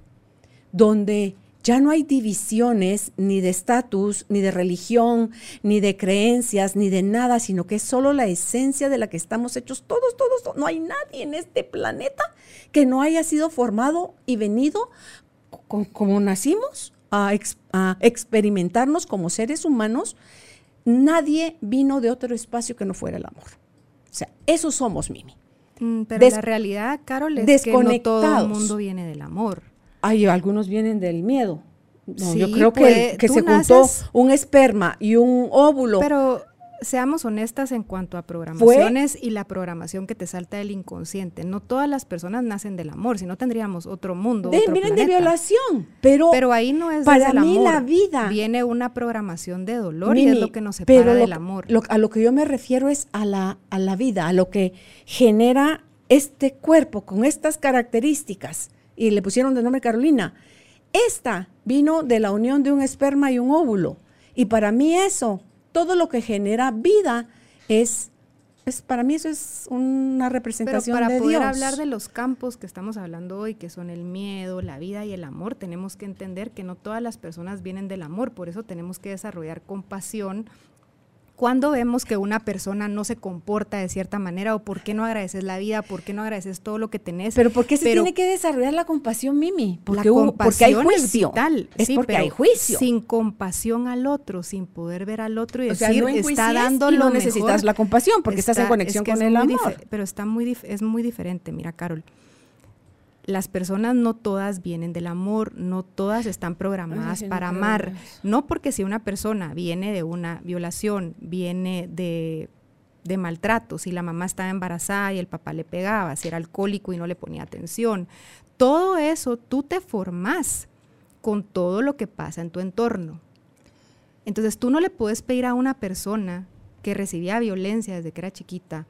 donde ya no hay divisiones ni de estatus, ni de religión, ni de creencias, ni de nada, sino que es solo la esencia de la que estamos hechos todos, todos, todos. No hay nadie en este planeta que no haya sido formado y venido como nacimos a, a experimentarnos como seres humanos. Nadie vino de otro espacio que no fuera el amor. O sea, eso somos, Mimi. Mm, pero la realidad, Carol, es que no todo el mundo viene del amor ay, algunos vienen del miedo. No, yo creo que, que se juntó un esperma y un óvulo. Pero seamos honestas en cuanto a programaciones y la programación que te salta del inconsciente. No todas las personas nacen del amor, si no tendríamos otro mundo. De, vienen de violación, pero, pero ahí no es para mí la vida. Viene una programación de dolor y es lo que nos separa del amor. a lo que yo me refiero es a la, a la vida, a lo que genera este cuerpo con estas características y le pusieron de nombre Carolina. Esta vino de la unión de un esperma y un óvulo. Y para mí eso, todo lo que genera vida es, es para mí eso es una representación Pero para poder hablar de los campos que estamos hablando hoy, que son el miedo, la vida y el amor, tenemos que entender que no todas las personas vienen del amor, por eso tenemos que desarrollar compasión cuando vemos que una persona no se comporta de cierta manera o por qué no agradeces la vida, por qué no agradeces todo lo que tenés. Pero ¿por qué se tiene que desarrollar la compasión, Mimi? Porque, porque hay juicio. Es, porque hay juicio. Sin compasión al otro, sin poder ver al otro y decir, está dando y no necesitas la compasión porque estás en conexión con el amor. Pero está muy es muy diferente, mira, Carol las personas no todas vienen del amor, no todas están programadas para amar. No porque si una persona viene de una violación, viene de, de maltrato, si la mamá estaba embarazada y el papá le pegaba, si era alcohólico y no le ponía atención, todo eso tú te formas con todo lo que pasa en tu entorno. Entonces tú no le puedes pedir a una persona que recibía violencia desde que era chiquita,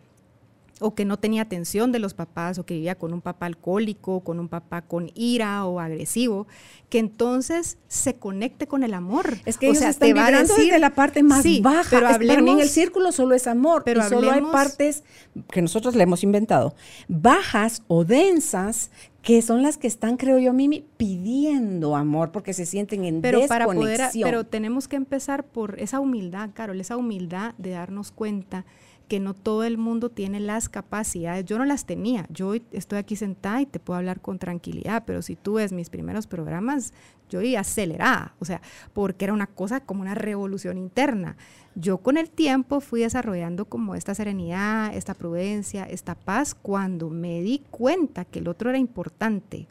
o que no tenía atención de los papás o que vivía con un papá alcohólico, con un papá con ira o agresivo, que entonces se conecte con el amor. Es que o sea, te va a decir, desde la parte más baja, pero hablemos, en el círculo solo es amor, pero solo hay partes que nosotros le hemos inventado, bajas o densas que son las que están, creo yo, Mimi, pidiendo amor porque se sienten en pero Para poder, pero tenemos que empezar por esa humildad, Carol, esa humildad de darnos cuenta que no todo el mundo tiene las capacidades. Yo no las tenía. Yo estoy aquí sentada y te puedo hablar con tranquilidad, pero si tú ves mis primeros programas, yo iba acelerada, o sea, porque era una cosa como una revolución interna. Yo con el tiempo fui desarrollando como esta serenidad, esta prudencia, esta paz, cuando me di cuenta que el otro era importante,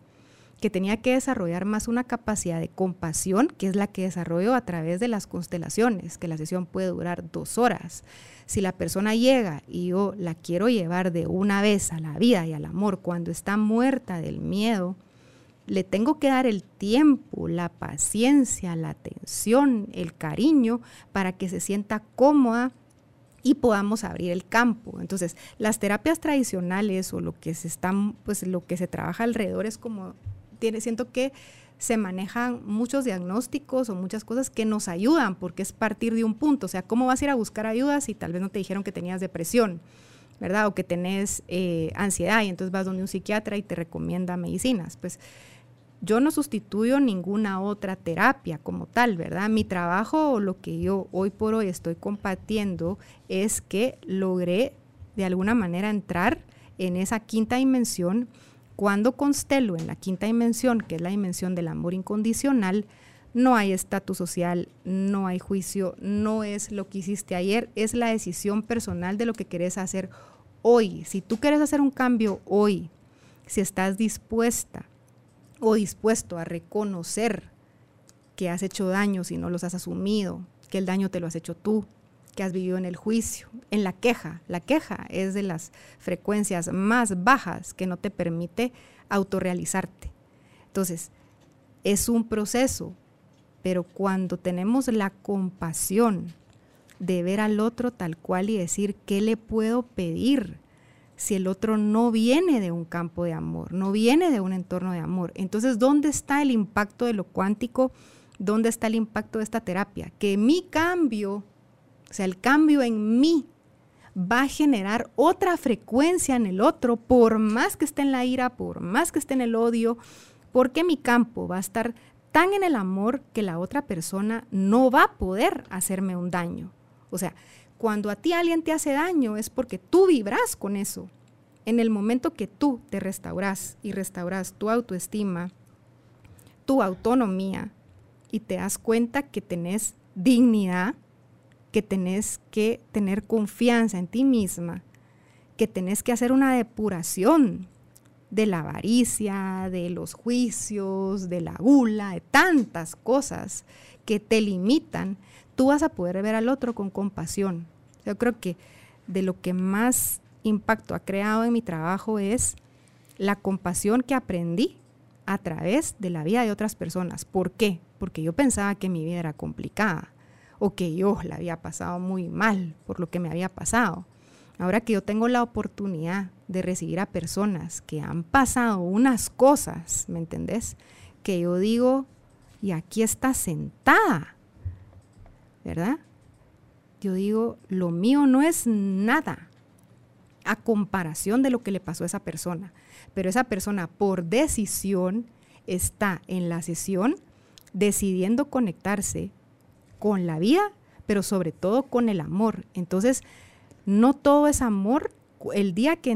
que tenía que desarrollar más una capacidad de compasión, que es la que desarrollo a través de las constelaciones, que la sesión puede durar dos horas si la persona llega y yo la quiero llevar de una vez a la vida y al amor cuando está muerta del miedo, le tengo que dar el tiempo, la paciencia, la atención, el cariño para que se sienta cómoda y podamos abrir el campo. Entonces, las terapias tradicionales o lo que se están, pues lo que se trabaja alrededor es como siento que se manejan muchos diagnósticos o muchas cosas que nos ayudan porque es partir de un punto. O sea, ¿cómo vas a ir a buscar ayuda si tal vez no te dijeron que tenías depresión? ¿verdad? O que tenés eh, ansiedad y entonces vas donde un psiquiatra y te recomienda medicinas. Pues yo no sustituyo ninguna otra terapia como tal, ¿verdad? Mi trabajo o lo que yo hoy por hoy estoy compartiendo es que logré de alguna manera entrar en esa quinta dimensión. Cuando constelo en la quinta dimensión, que es la dimensión del amor incondicional, no hay estatus social, no hay juicio, no es lo que hiciste ayer, es la decisión personal de lo que querés hacer hoy. Si tú quieres hacer un cambio hoy, si estás dispuesta o dispuesto a reconocer que has hecho daño si no los has asumido, que el daño te lo has hecho tú, que has vivido en el juicio, en la queja. La queja es de las frecuencias más bajas que no te permite autorrealizarte. Entonces, es un proceso, pero cuando tenemos la compasión de ver al otro tal cual y decir, ¿qué le puedo pedir? si el otro no viene de un campo de amor, no viene de un entorno de amor. Entonces, ¿dónde está el impacto de lo cuántico? ¿Dónde está el impacto de esta terapia? Que mi cambio o sea, el cambio en mí va a generar otra frecuencia en el otro, por más que esté en la ira, por más que esté en el odio, porque mi campo va a estar tan en el amor que la otra persona no va a poder hacerme un daño. O sea, cuando a ti alguien te hace daño es porque tú vibras con eso. En el momento que tú te restauras y restauras tu autoestima, tu autonomía y te das cuenta que tenés dignidad, que tenés que tener confianza en ti misma, que tenés que hacer una depuración de la avaricia, de los juicios, de la gula, de tantas cosas que te limitan, tú vas a poder ver al otro con compasión. Yo creo que de lo que más impacto ha creado en mi trabajo es la compasión que aprendí a través de la vida de otras personas. ¿Por qué? Porque yo pensaba que mi vida era complicada o que yo la había pasado muy mal por lo que me había pasado. Ahora que yo tengo la oportunidad de recibir a personas que han pasado unas cosas, ¿me entendés? Que yo digo, y aquí está sentada, ¿verdad? Yo digo, lo mío no es nada a comparación de lo que le pasó a esa persona. Pero esa persona por decisión está en la sesión decidiendo conectarse con la vida, pero sobre todo con el amor. Entonces, no todo es amor. El día que,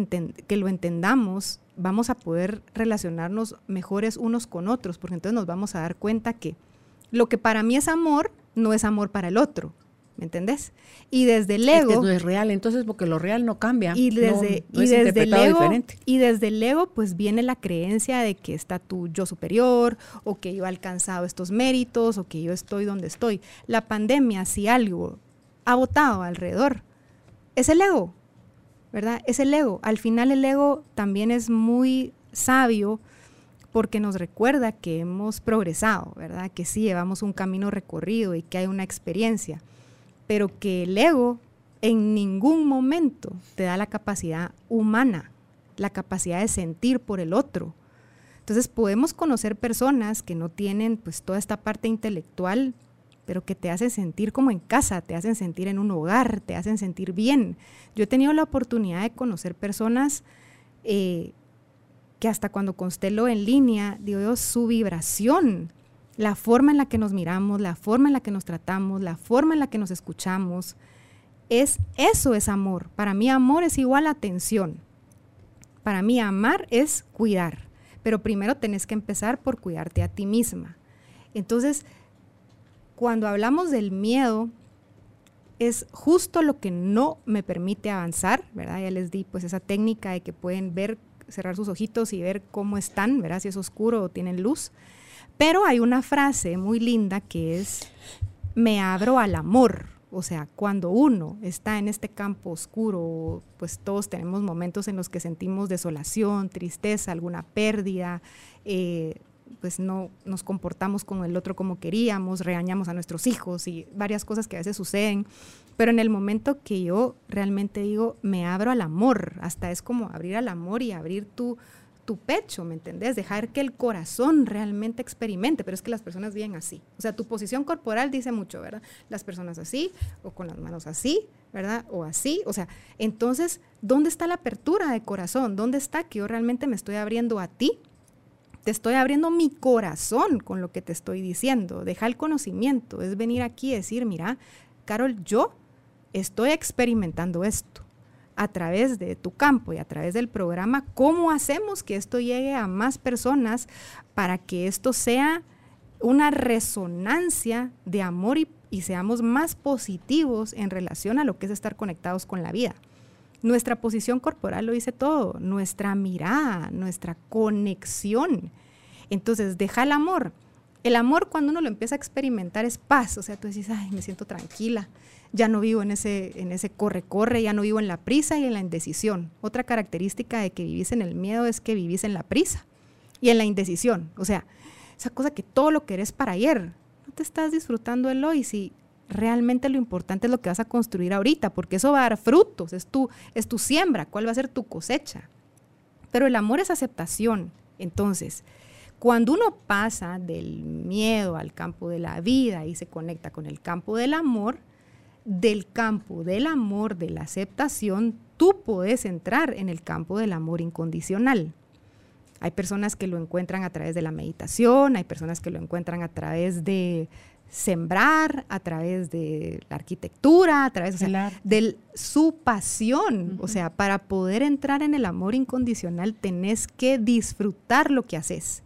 lo entendamos, vamos a poder relacionarnos mejores unos con otros, porque entonces nos vamos a dar cuenta que lo que para mí es amor, no es amor para el otro. ¿Me entendés? Y desde el ego. Es que no es real, entonces, porque lo real no cambia. Y desde, y desde el ego. Y desde el ego, pues viene la creencia de que está tu yo superior, o que yo he alcanzado estos méritos, o que yo estoy donde estoy. La pandemia, si algo ha votado alrededor, es el ego, ¿verdad? Es el ego. Al final, el ego también es muy sabio porque nos recuerda que hemos progresado, ¿verdad? Que sí llevamos un camino recorrido y que hay una experiencia pero que el ego en ningún momento te da la capacidad humana, la capacidad de sentir por el otro. Entonces podemos conocer personas que no tienen pues toda esta parte intelectual, pero que te hacen sentir como en casa, te hacen sentir en un hogar, te hacen sentir bien. Yo he tenido la oportunidad de conocer personas eh, que hasta cuando constelo en línea, digo su vibración la forma en la que nos miramos, la forma en la que nos tratamos, la forma en la que nos escuchamos, es eso es amor. Para mí amor es igual a atención. Para mí amar es cuidar, pero primero tenés que empezar por cuidarte a ti misma. Entonces, cuando hablamos del miedo, es justo lo que no me permite avanzar, ¿verdad? Ya les di pues esa técnica de que pueden ver, cerrar sus ojitos y ver cómo están, ¿verdad? Si es oscuro o tienen luz. Pero hay una frase muy linda que es, me abro al amor. O sea, cuando uno está en este campo oscuro, pues todos tenemos momentos en los que sentimos desolación, tristeza, alguna pérdida, eh, pues no nos comportamos con el otro como queríamos, regañamos a nuestros hijos y varias cosas que a veces suceden. Pero en el momento que yo realmente digo, me abro al amor, hasta es como abrir al amor y abrir tu, tu pecho, ¿me entendés? Dejar que el corazón realmente experimente, pero es que las personas viven así. O sea, tu posición corporal dice mucho, ¿verdad? Las personas así, o con las manos así, ¿verdad? O así, o sea, entonces, ¿dónde está la apertura de corazón? ¿Dónde está que yo realmente me estoy abriendo a ti? Te estoy abriendo mi corazón con lo que te estoy diciendo. Deja el conocimiento, es venir aquí y decir, mira, Carol, yo estoy experimentando esto a través de tu campo y a través del programa, ¿cómo hacemos que esto llegue a más personas para que esto sea una resonancia de amor y, seamos más positivos en relación a lo que es estar conectados con la vida? Nuestra posición corporal lo dice todo, nuestra mirada, nuestra conexión. Entonces, deja el amor. El amor cuando uno lo empieza a experimentar es paz, o sea, tú dices, ay, me siento tranquila, ya no vivo en ese, en ese corre-corre, ya no vivo en la prisa y en la indecisión. Otra característica de que vivís en el miedo es que vivís en la prisa y en la indecisión. O sea, esa cosa que todo lo querés para ayer, no te estás disfrutando el hoy si realmente lo importante es lo que vas a construir ahorita, porque eso va a dar frutos, es tu, es tu siembra, cuál va a ser tu cosecha. Pero el amor es aceptación. Entonces, cuando uno pasa del miedo al campo de la vida y se conecta con el campo del amor, del campo del amor, de la aceptación, tú puedes entrar en el campo del amor incondicional. Hay personas que lo encuentran a través de la meditación, hay personas que lo encuentran a través de sembrar, a través de la arquitectura, a través de su pasión. O sea, para poder entrar en el amor incondicional tenés que disfrutar lo que haces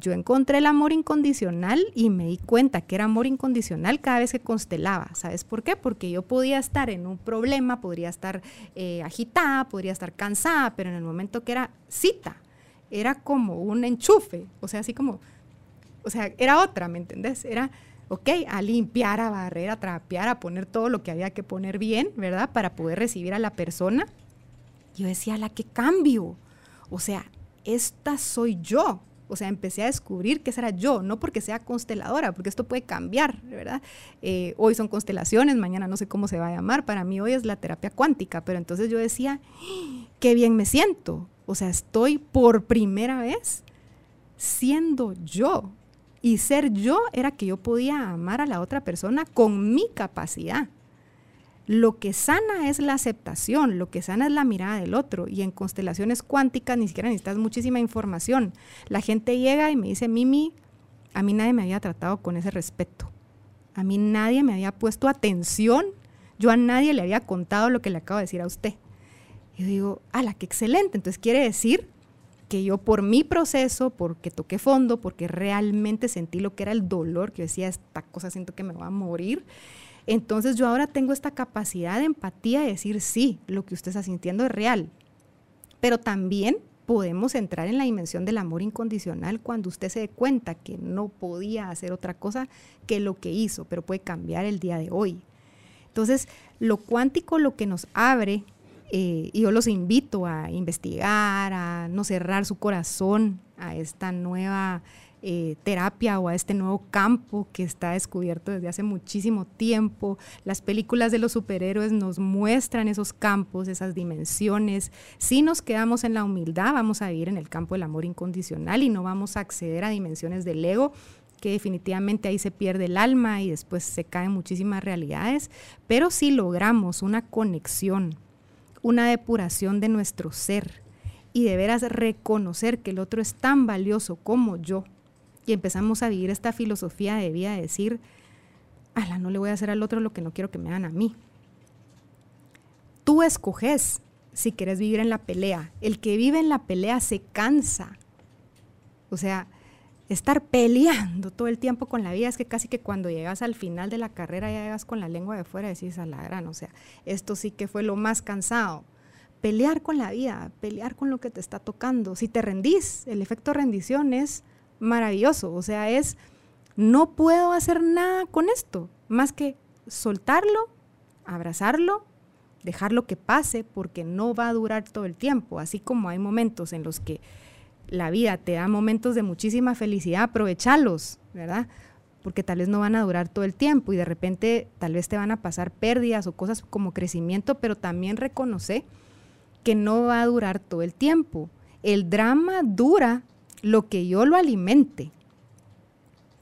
yo encontré el amor incondicional y me di cuenta que era amor incondicional cada vez que constelaba. ¿Sabes por qué? Porque yo podía estar en un problema, podría estar eh, agitada, podría estar cansada, pero en el momento que era cita, era como un enchufe, o sea, así como, o sea, era otra, ¿me entendés? Era, ok, a limpiar, a barrer, a trapear, a poner todo lo que había que poner bien, ¿verdad? Para poder recibir a la persona. Yo decía, la que cambio. O sea, esta soy yo, o sea, empecé a descubrir que esa era yo, no porque sea consteladora, porque esto puede cambiar, ¿verdad? Eh, hoy son constelaciones, mañana no sé cómo se va a llamar, para mí hoy es la terapia cuántica, pero entonces yo decía, qué bien me siento, o sea, estoy por primera vez siendo yo. Y ser yo era que yo podía amar a la otra persona con mi capacidad. Lo que sana es la aceptación, lo que sana es la mirada del otro. Y en constelaciones cuánticas ni siquiera necesitas muchísima información. La gente llega y me dice, Mimi, a mí nadie me había tratado con ese respeto. A mí nadie me había puesto atención. Yo a nadie le había contado lo que le acabo de decir a usted. Y digo, ala, qué excelente! Entonces quiere decir que yo por mi proceso, porque toqué fondo, porque realmente sentí lo que era el dolor, que yo decía, esta cosa siento que me va a morir, entonces yo ahora tengo esta capacidad de empatía de decir, sí, lo que usted está sintiendo es real. Pero también podemos entrar en la dimensión del amor incondicional cuando usted se dé cuenta que no podía hacer otra cosa que lo que hizo, pero puede cambiar el día de hoy. Entonces, lo cuántico lo que nos abre, eh, y yo los invito a investigar, a no cerrar su corazón a esta nueva eh, terapia o a este nuevo campo que está descubierto desde hace muchísimo tiempo. Las películas de los superhéroes nos muestran esos campos, esas dimensiones. Si nos quedamos en la humildad, vamos a vivir en el campo del amor incondicional y no vamos a acceder a dimensiones del ego que definitivamente ahí se pierde el alma y después se caen muchísimas realidades, pero si logramos una conexión, una depuración de nuestro ser y de veras reconocer que el otro es tan valioso como yo, y empezamos a vivir esta filosofía de vida de decir, ala, no le voy a hacer al otro lo que no quiero que me hagan a mí. Tú escoges si quieres vivir en la pelea. El que vive en la pelea se cansa. O sea, estar peleando todo el tiempo con la vida es que casi que cuando llegas al final de la carrera ya llegas con la lengua de fuera y decís a la gran, o sea, esto sí que fue lo más cansado. Pelear con la vida, pelear con lo que te está tocando. Si te rendís, el efecto rendición es maravilloso. O sea, es, no puedo hacer nada con esto, más que soltarlo, abrazarlo, dejarlo que pase, porque no va a durar todo el tiempo. Así como hay momentos en los que la vida te da momentos de muchísima felicidad, aprovechalos, ¿verdad? Porque tal vez no van a durar todo el tiempo y de repente tal vez te van a pasar pérdidas o cosas como crecimiento, pero también reconoce que no va a durar todo el tiempo El drama dura lo que yo lo alimente.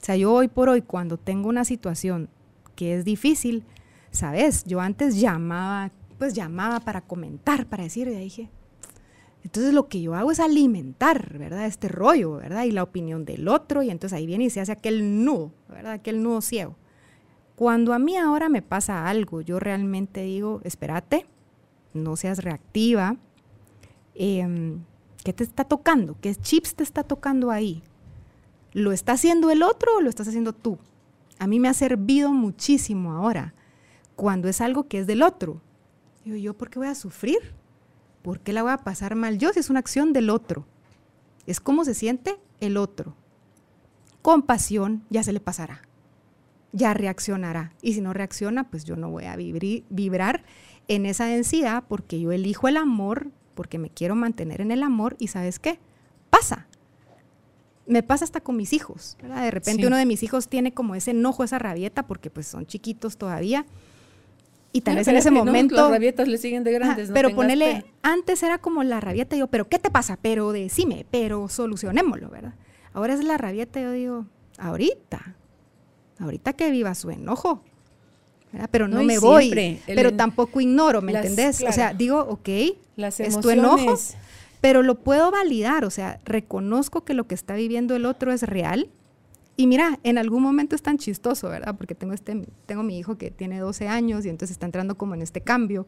O sea, yo hoy por hoy, cuando tengo una situación que es difícil, ¿sabes? Yo antes llamaba, pues llamaba para comentar, para decir, y dije, entonces lo que yo hago es alimentar, ¿verdad? Este rollo, ¿verdad? Y la opinión del otro, y entonces ahí viene y se hace aquel nudo, ¿verdad? Aquel nudo ciego. Cuando a mí ahora me pasa algo, yo realmente digo, espérate, no seas reactiva. Em, ¿Qué te está tocando? ¿Qué chips te está tocando ahí? ¿Lo está haciendo el otro o lo estás haciendo tú? A mí me ha servido muchísimo ahora cuando es algo que es del otro. Digo, ¿yo por qué voy a sufrir? ¿Por qué la voy a pasar mal yo si es una acción del otro? Es cómo se siente el otro. Compasión, ya se le pasará. Ya reaccionará. Y si no reacciona, pues yo no voy a vibrar en esa densidad porque yo elijo el amor, porque me quiero mantener en el amor y sabes qué? Pasa. Me pasa hasta con mis hijos. De repente uno de mis hijos tiene como ese enojo, esa rabieta, porque pues son chiquitos todavía. Y tal vez en ese momento... las rabietas le siguen de grandes. pero ponele, antes era como la rabieta, yo, pero ¿qué te pasa? Pero decime, pero solucionémoslo, ¿verdad? Ahora es la rabieta, yo digo, ahorita, ahorita que viva su enojo, pero no, me voy, pero tampoco ignoro, ¿me entendés? O sea, digo, ok, es tu enojo, pero lo puedo validar, o sea, reconozco que lo que está viviendo el otro es real. Y mira, en algún momento es tan chistoso, ¿verdad? Porque tengo, este, tengo mi hijo que tiene 12 años y entonces está entrando como en este cambio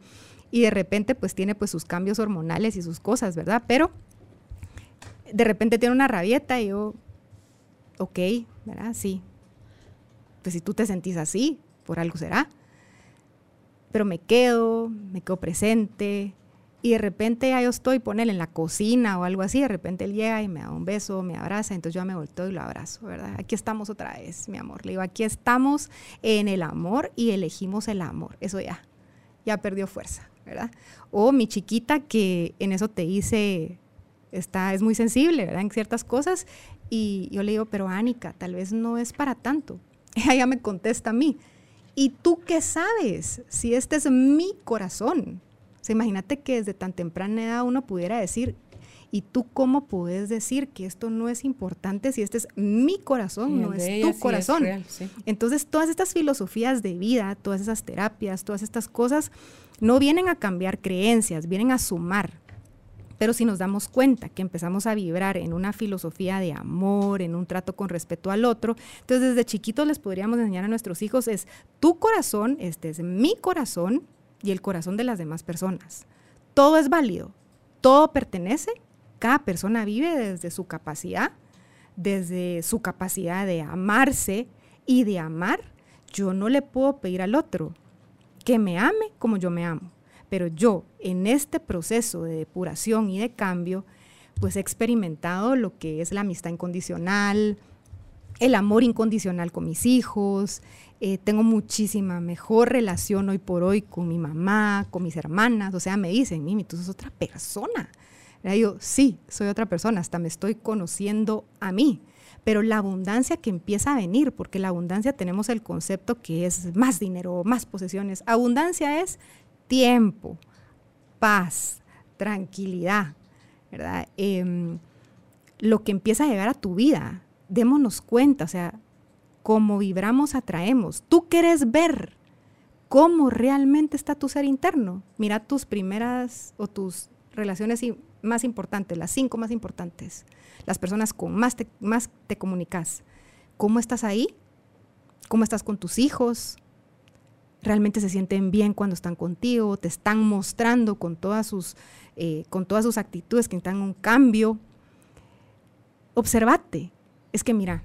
y de repente pues tiene pues sus cambios hormonales y sus cosas, ¿verdad? Pero de repente tiene una rabieta y yo, ok, ¿verdad? Sí. Pues si tú te sentís así, por algo será pero me quedo, me quedo presente. Y de repente ya yo estoy, ponele en la cocina o algo así, de repente él llega y me da un beso, me abraza, entonces yo me volteo y lo abrazo, ¿verdad? Aquí estamos otra vez, mi amor. Le digo, aquí estamos en el amor y elegimos el amor. Eso ya, ya perdió fuerza, ¿verdad? O mi chiquita que en eso te dice, está, es muy sensible, ¿verdad? En ciertas cosas. Y yo le digo, pero Anika, tal vez no es para tanto. Ella me contesta a mí, ¿Y tú qué sabes? Si este es mi corazón. O imagínate que desde tan temprana edad uno pudiera decir, ¿y tú cómo puedes decir que esto no es importante si este es mi corazón, no es tu corazón? Entonces, todas estas filosofías de vida, todas esas terapias, todas estas cosas, no vienen a cambiar creencias, vienen a sumar. Pero si nos damos cuenta que empezamos a vibrar en una filosofía de amor, en un trato con respeto al otro, entonces desde chiquitos les podríamos enseñar a nuestros hijos es tu corazón, este es mi corazón y el corazón de las demás personas. Todo es válido, todo pertenece, cada persona vive desde su capacidad, desde su capacidad de amarse y de amar. Yo no le puedo pedir al otro que me ame como yo me amo. Pero yo en este proceso de depuración y de cambio, pues he experimentado lo que es la amistad incondicional, el amor incondicional con mis hijos, eh, tengo muchísima mejor relación hoy por hoy con mi mamá, con mis hermanas, o sea, me dicen, Mimi, tú sos otra persona. Y yo, sí, soy otra persona, hasta me estoy conociendo a mí. Pero la abundancia que empieza a venir, porque la abundancia tenemos el concepto que es más dinero, más posesiones. Abundancia es tiempo, paz, tranquilidad, ¿verdad? Em, lo que empieza a llegar a tu vida, démonos cuenta, o sea, cómo vibramos atraemos. Tú quieres ver cómo realmente está tu ser interno. Mira tus primeras o tus relaciones más importantes, las cinco más importantes, las personas con más te, más te comunicas. ¿Cómo estás ahí? ¿Cómo estás con tus hijos? Realmente se sienten bien cuando están contigo, te están mostrando con todas sus, eh, con todas sus actitudes que están un cambio. Observate. Es que mira,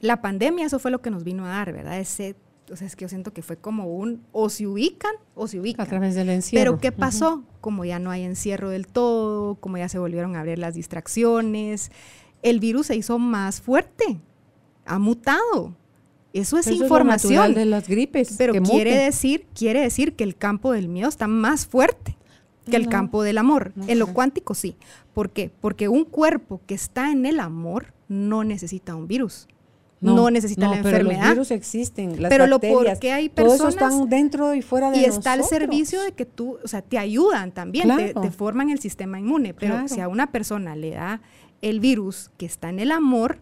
la pandemia eso fue lo que nos vino a dar, ¿verdad? Ese, o sea, es que yo siento que fue como un o se ubican o se ubican. A través del encierro. Pero ¿qué pasó? Como ya no hay encierro del todo, como ya se volvieron a abrir las distracciones, el virus se hizo más fuerte, ha mutado. Eso es información. de las gripes. Pero quiere decir, quiere decir que el campo del miedo está más fuerte que el campo del amor. En lo cuántico sí. ¿Por qué? Porque un cuerpo que está en el amor no necesita un virus. no, necesita la enfermedad. Pero los virus existen, las pero bacterias, lo porque hay personas todo eso están dentro y fuera de y nosotros. está al servicio de que tú, o sea, te ayudan también, te, forman el sistema inmune. Pero si a una persona le da el virus que está en el amor,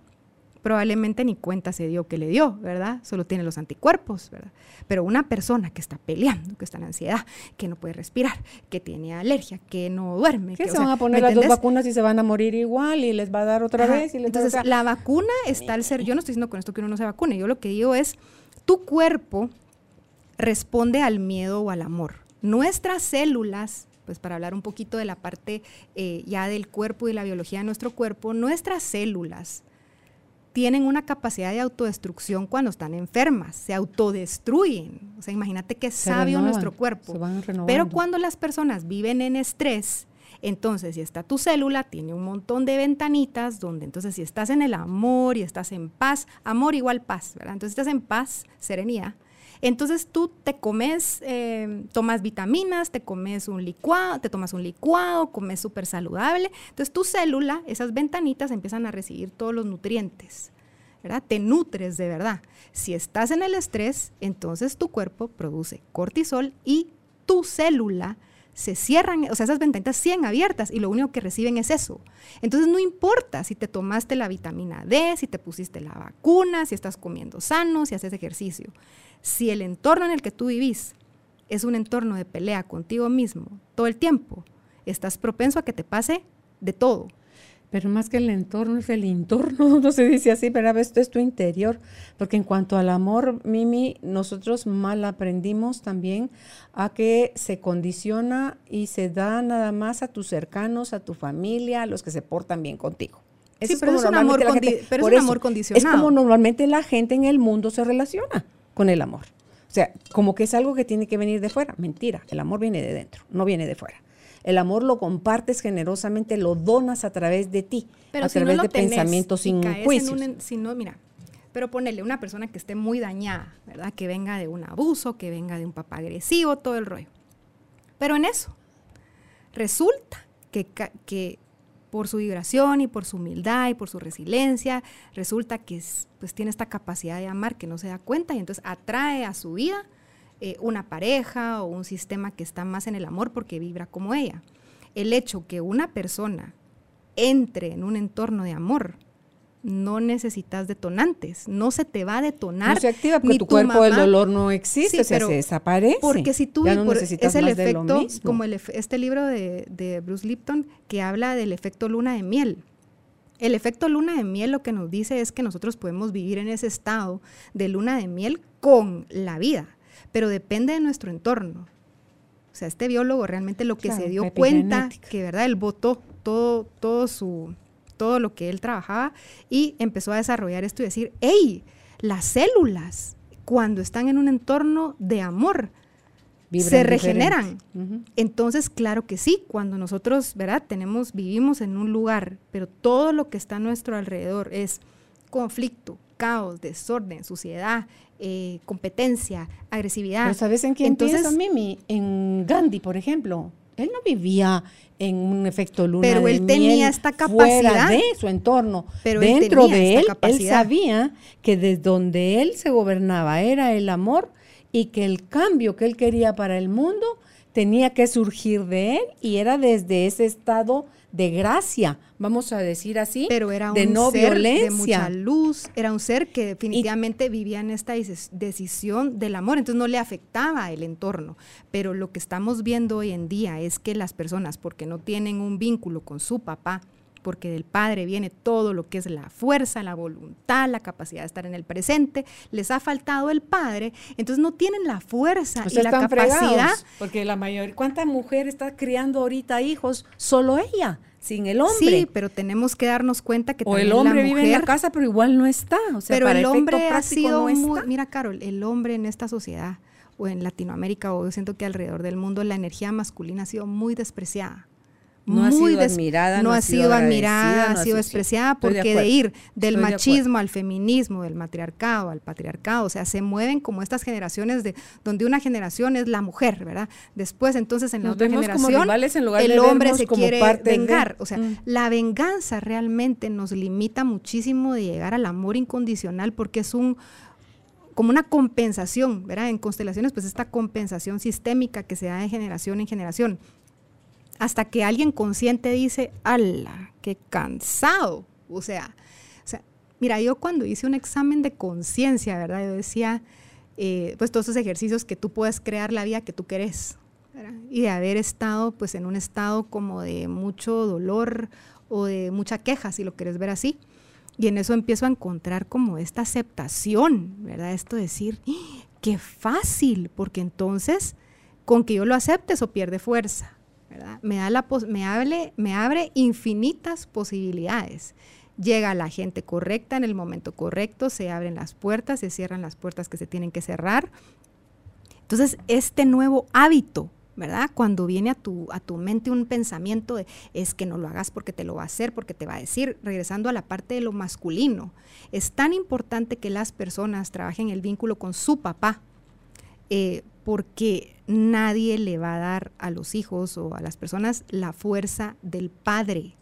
probablemente ni cuenta se dio que le dio, ¿verdad? Solo tiene los anticuerpos, ¿verdad? Pero una persona que está peleando, que está en ansiedad, que no puede respirar, que tiene alergia, que no duerme. Que, se van a poner las dos vacunas y se van a morir igual y les va a dar otra vez. Y Entonces, la vacuna está al ser, yo no estoy diciendo con esto que uno no se vacune, yo lo que digo es, tu cuerpo responde al miedo o al amor. Nuestras células pues para hablar un poquito de la parte eh, ya del cuerpo y la biología de nuestro cuerpo, nuestras células tienen una capacidad de autodestrucción cuando están enfermas, se autodestruyen. O sea, imagínate qué sabio nuestro cuerpo. Pero cuando las personas viven en estrés, entonces si está tu célula, tiene un montón de ventanitas donde entonces si estás en el amor y estás en paz, amor igual paz, ¿verdad? Entonces estás en paz, serenidad, entonces tú te comes, eh, tomas vitaminas, te comes un licuado, te tomas un licuado, comes súper saludable. Entonces tu célula, esas ventanitas empiezan a recibir todos los nutrientes. ¿verdad? Te nutres de verdad. Si estás en el estrés, entonces tu cuerpo produce cortisol y tu célula se cierran, o sea, esas ventanitas siguen abiertas y lo único que reciben es eso. Entonces no importa si te tomaste la vitamina D, si te pusiste la vacuna, si estás comiendo sano, si haces ejercicio. Si el entorno en el que tú vivís es un entorno de pelea contigo mismo todo el tiempo, estás propenso a que te pase de todo. Pero más que el entorno es el entorno, no se dice así, pero a veces esto es tu interior. Porque en cuanto al amor, Mimi, nosotros mal aprendimos también a que se condiciona y se da nada más a tus cercanos, a tu familia, a los que se portan bien contigo. sí, pero, es, un amor, pero es un amor condicionado. Es como normalmente la gente en el mundo se relaciona con el amor. O sea, como que es algo que tiene que venir de fuera. Mentira, el amor viene de dentro, no viene de fuera. El amor lo compartes generosamente, lo donas a través de ti, a través de pensamientos sin juicios. si no, mira, pero ponele una persona que esté muy dañada, ¿verdad? Que venga de un abuso, que venga de un papá agresivo, todo el rollo. Pero en eso, resulta que, que por su vibración y por su humildad y por su resiliencia, resulta que pues, tiene esta capacidad de amar que no se da cuenta y entonces atrae a su vida eh, una pareja o un sistema que está más en el amor porque vibra como ella. El hecho que una persona entre en un entorno de amor, no necesitas detonantes, no se te va a detonar. No se activa porque tu, cuerpo el dolor no existe, se desaparece. Porque si tú es el efecto, como este libro de, de Bruce Lipton que habla del efecto luna de miel. El efecto luna de miel lo que nos dice es que nosotros podemos vivir en ese estado de luna de miel con la vida, pero depende de nuestro entorno. O sea, este biólogo realmente lo que se dio cuenta, que verdad, él votó todo, todo su, todo lo que él trabajaba y empezó a desarrollar esto y decir, hey, las células cuando están en un entorno de amor se regeneran. Entonces, claro que sí, cuando nosotros, ¿verdad? Tenemos, vivimos en un lugar, pero todo lo que está a nuestro alrededor es conflicto, caos, desorden, suciedad, eh, competencia, agresividad. Pero ¿sabes en quién Entonces, Mimi? En Gandhi, por ejemplo. Él no vivía en un efecto luna pero él tenía esta capacidad de su entorno pero dentro de él él sabía que desde donde él se gobernaba era el amor y que el cambio que él quería para el mundo tenía que surgir de él y era desde ese estado de gracia, vamos a decir así, pero era un de no ser violencia, de mucha luz, era un ser que definitivamente vivía en esta decisión del amor, entonces no le afectaba el entorno, pero lo que estamos viendo hoy en día es que las personas porque no tienen un vínculo con su papá, porque del Padre viene todo lo que es la fuerza, la voluntad, la capacidad de estar en el presente. Les ha faltado el Padre, entonces no tienen la fuerza y la capacidad. porque la mayoría, ¿cuánta mujer está criando ahorita hijos? Solo ella sin el hombre. Sí, pero tenemos que darnos cuenta que o el hombre vive en la casa, pero igual no está. O sea, pero el hombre ha sido muy, mira, Carol, el hombre en esta sociedad o en Latinoamérica o yo siento que alrededor del mundo la energía masculina ha sido muy despreciada no ha sido admirada, no, ha sido, admirada, ha sido despreciada, porque de, ir del machismo al feminismo, del matriarcado al patriarcado, o sea, se mueven como estas generaciones de donde una generación es la mujer, ¿verdad? Después, entonces, en la otra generación, el hombre se quiere vengar. O sea, mm. la venganza realmente nos limita muchísimo de llegar al amor incondicional porque es un como una compensación, ¿verdad? En constelaciones, pues esta compensación sistémica que se da de generación en generación hasta que alguien consciente dice, ¡ala! ¡Qué cansado! O sea, mira, yo cuando hice un examen de conciencia, ¿verdad? Yo decía, eh, pues todos esos ejercicios que tú puedes crear la vida que tú querés. Y de haber estado, pues en un estado como de mucho dolor o de mucha queja, si lo quieres ver así. Y en eso empiezo a encontrar como esta aceptación, ¿verdad? Esto de decir, ¡Ah! qué fácil, porque entonces con que yo lo acepte eso pierde fuerza. Me, da la me, me abre infinitas posibilidades. Llega la gente correcta en el momento correcto, se abren las puertas, se cierran las puertas que se tienen que cerrar. Entonces, este nuevo hábito, ¿verdad? Cuando viene a tu, a tu mente un pensamiento es que no lo hagas porque te lo va a hacer, porque te va a decir, regresando a la parte de lo masculino, es tan importante que las personas trabajen el vínculo con su papá, eh, porque nadie le va a dar a los hijos o a las personas la fuerza del padre,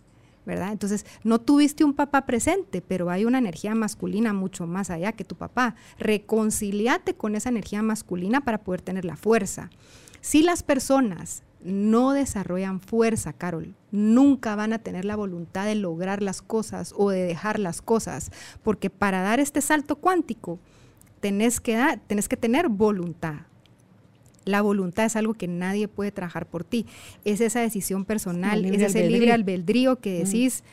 ¿verdad? Entonces, no tuviste un papá presente, pero hay una energía masculina mucho más allá que tu papá. Reconciliate con esa energía masculina para poder tener la fuerza. Si las personas no desarrollan fuerza, Carol, nunca van a tener la voluntad de lograr las cosas o de dejar las cosas, porque para dar este salto cuántico, tenés que, tenés que tener voluntad. La voluntad es algo que nadie puede trabajar por ti. Es esa decisión personal, es ese libre albedrío que decís,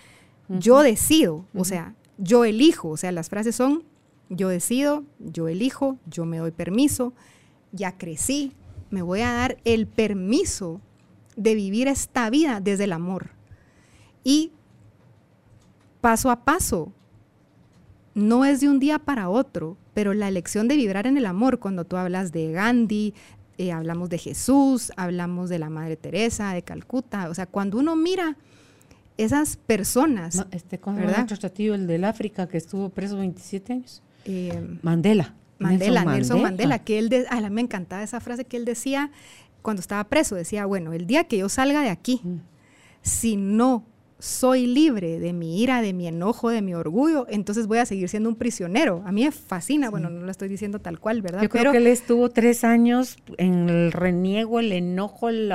yo decido, o sea, yo elijo. O sea, las frases son, yo decido, yo elijo, yo me doy permiso, ya crecí, me voy a dar el permiso de vivir esta vida desde el amor. Y paso a paso, no es de un día para otro, pero la elección de vibrar en el amor, cuando tú hablas de Gandhi, eh, hablamos de Jesús, hablamos de la Madre Teresa, de Calcuta, o sea, cuando uno mira esas personas, este, con ¿verdad? el del África que estuvo preso 27 años, eh, Mandela. Mandela, Nelson, Mandela, que él, de, me encantaba esa frase que él decía cuando estaba preso, decía, bueno, el día que yo salga de aquí, mm. si no soy libre de mi ira, de mi enojo, de mi orgullo, entonces voy a seguir siendo un prisionero. A mí me fascina, bueno, no lo estoy diciendo tal cual, ¿verdad? Yo creo que él estuvo tres años en el reniego, el enojo, el,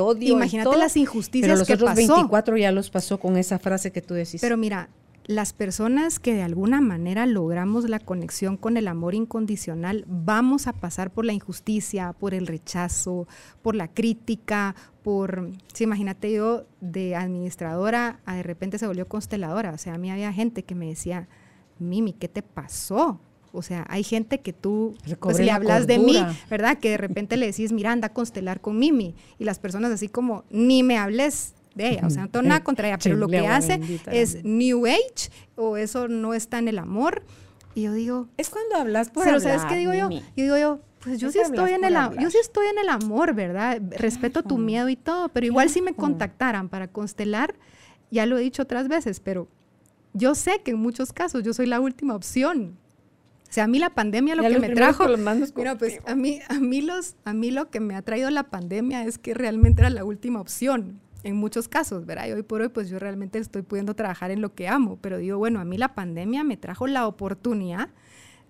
odio. Imagínate las injusticias pero los otros 24 ya los pasó con esa frase que tú decís. Pero mira, las personas que de alguna manera logramos la conexión con el amor incondicional, vamos a pasar por la injusticia, por el rechazo, por la crítica, por, sí, imagínate yo de administradora a de repente se volvió consteladora, o sea, a mí había gente que me decía, Mimi, ¿qué te pasó? O sea, hay gente que tú pues, le hablas de mí, ¿verdad? Que de repente le decís, mira, anda a constelar con Mimi. Y las personas así como, ni me hables de ella, o sea, no tengo nada contra ella, pero lo que hace es New Age o eso no está en el amor. Y yo digo, es cuando hablas por pero ¿sabes qué digo yo? Yo digo yo, pues yo sí estoy en el yo sí estoy en el amor, ¿verdad? Respeto tu miedo y todo, pero igual si me contactaran para constelar, ya lo he dicho otras veces, pero yo sé que en muchos casos yo soy la última opción. O sea, a mí la pandemia lo que me trajo, mira, pues a mí, a mí los, a mí lo que me ha traído la pandemia es que realmente era la última opción en muchos casos, ¿verdad? Y hoy por hoy, pues yo realmente estoy pudiendo trabajar en lo que amo, pero digo, bueno, a mí la pandemia me trajo la oportunidad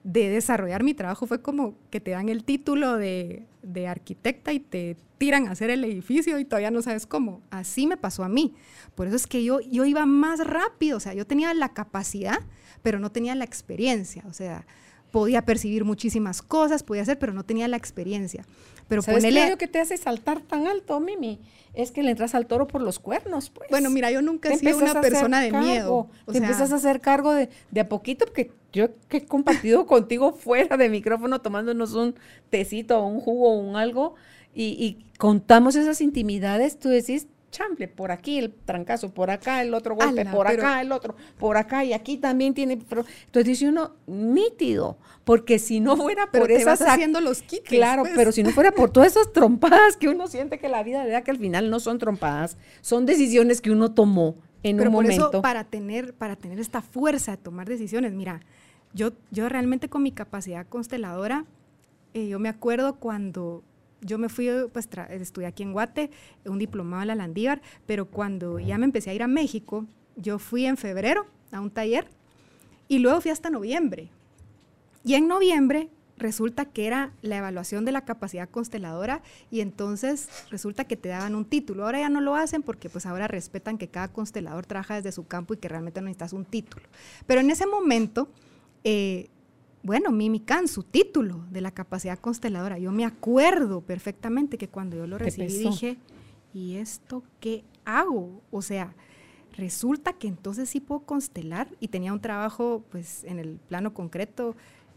de desarrollar mi trabajo. Fue como que te dan el título de, de arquitecta y te tiran a hacer el edificio y todavía no sabes cómo. Así me pasó a mí. Por eso es que yo, yo iba más rápido, o sea, yo tenía la capacidad, pero no tenía la experiencia, o sea, podía percibir muchísimas cosas, podía hacer, pero no tenía la experiencia. Pero ¿Sabes ponele... que te hace saltar tan alto, Mimi? Es que le entras al toro por los cuernos, pues. Bueno, mira, yo nunca he sido una persona de miedo. te empiezas a hacer cargo de, de a poquito, porque yo que he compartido contigo fuera de micrófono tomándonos un tecito o un jugo o un algo y, y contamos esas intimidades, tú decís, chample, por aquí el trancazo, por acá el otro golpe, por acá el otro, por acá y aquí también tiene. Entonces dice uno, nítido, porque si no fuera por esas. haciendo los kits. Claro, pues. pero si no fuera por todas esas trompadas que uno siente que la vida le da, que al final no son trompadas, son decisiones que uno tomó en un por momento. Eso, para tener, para tener esta fuerza de tomar decisiones, mira, yo, yo realmente con mi capacidad consteladora, eh, yo me acuerdo cuando yo me fui, pues estudié aquí en Guate, un diplomado en la Landívar, pero cuando ya me empecé a ir a México, yo fui en febrero a un taller y luego fui hasta noviembre. Y en noviembre resulta que era la evaluación de la capacidad consteladora y entonces resulta que te daban un título. Ahora ya no lo hacen porque pues ahora respetan que cada constelador trabaja desde su campo y que realmente no necesitas un título. Pero en ese momento... Eh, bueno, Mimi Khan, su título de la capacidad consteladora. Yo me acuerdo perfectamente que cuando yo lo recibí dije, ¿y esto qué hago? O sea, resulta que entonces sí puedo constelar y tenía un trabajo pues en el plano concreto,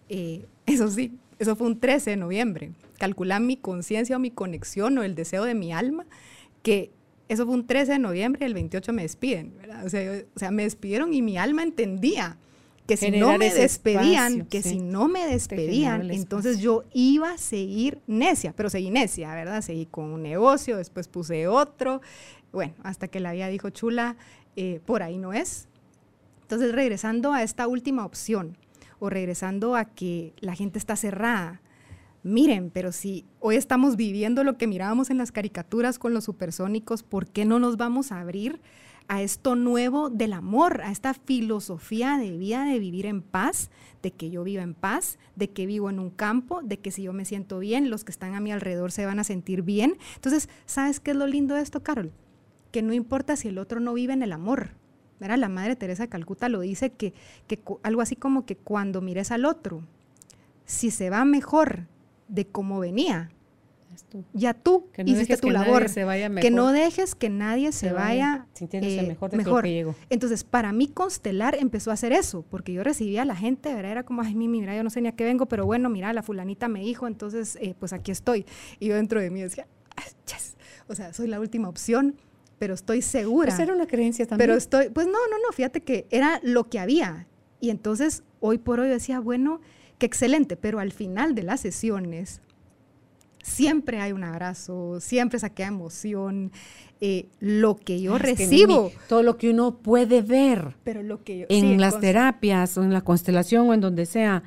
eh, eso sí, eso fue un 13 de noviembre. Calcular mi conciencia o mi conexión o el deseo de mi alma, que eso fue un 13 de noviembre y el 28 me despiden, ¿verdad? O sea, o sea me despidieron y mi alma entendía que si no me despedían, que si no me despedían, entonces yo iba a seguir necia, pero seguí necia, ¿verdad? Seguí con un negocio, después puse otro, bueno, hasta que la vida dijo, chula, eh, por ahí no es. Entonces, regresando a esta última opción, o regresando a que la gente está cerrada, miren, pero si hoy estamos viviendo lo que mirábamos en las caricaturas con los supersónicos, ¿por qué no nos vamos a abrir? A esto nuevo del amor, a esta filosofía de vida de vivir en paz, de que yo vivo en paz, de que vivo en un campo, de que si yo me siento bien, los que están a mi alrededor se van a sentir bien. Entonces, ¿sabes qué es lo lindo de esto, Carol? Que no importa si el otro no vive en el amor. Era la Madre Teresa de Calcuta lo dice que, que algo así como que cuando mires al otro, si se va mejor de cómo venía, ya tú que no hiciste tu labor. Que no dejes que nadie se, vaya, sintiéndose eh, mejor de que llegó. Entonces, para mí constelar empezó a hacer eso, porque yo recibía a la gente, ¿verdad? Era como, ay, mira, yo no sé ni a qué vengo, pero bueno, mira, la fulanita me dijo, entonces, eh, pues aquí estoy. Y yo dentro de mí decía, yes. o sea, soy la última opción, pero estoy segura. Esa era una creencia también. Pero estoy, pues no, no, no, fíjate que era lo que había. Y entonces, hoy por hoy decía, bueno, qué excelente, pero al final de las sesiones, siempre hay un abrazo, siempre saqué emoción. Eh, lo que yo recibo. todo lo que uno puede ver. Pero lo que en las terapias o en la constelación o en donde sea,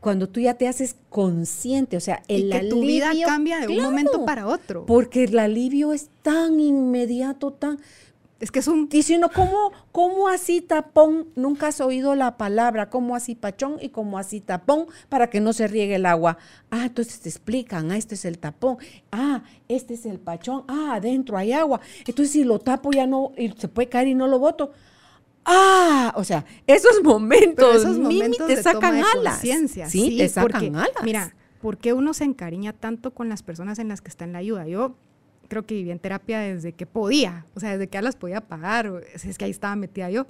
cuando tú ya te haces consciente, o sea, el y que tu vida cambia de un momento para otro. Porque el alivio es tan inmediato, tan es que es un... Dice uno, ¿cómo, ¿cómo así tapón? Nunca has oído la palabra, ¿cómo así pachón y cómo así tapón para que no se riegue el agua? Ah, entonces te explican, ah, este es el tapón, ah, este es el pachón, ah, adentro hay agua. Entonces si lo tapo ya no, y se puede caer y no lo boto. Ah, o sea, esos momentos, esos momentos te sacan alas. Sí, sí, te sacan alas. Mira, ¿por qué uno se encariña tanto con las personas en las que está en la ayuda? Yo creo que vivía en terapia desde que podía, o sea, desde que ya las podía pagar, o, es que ahí estaba metida yo.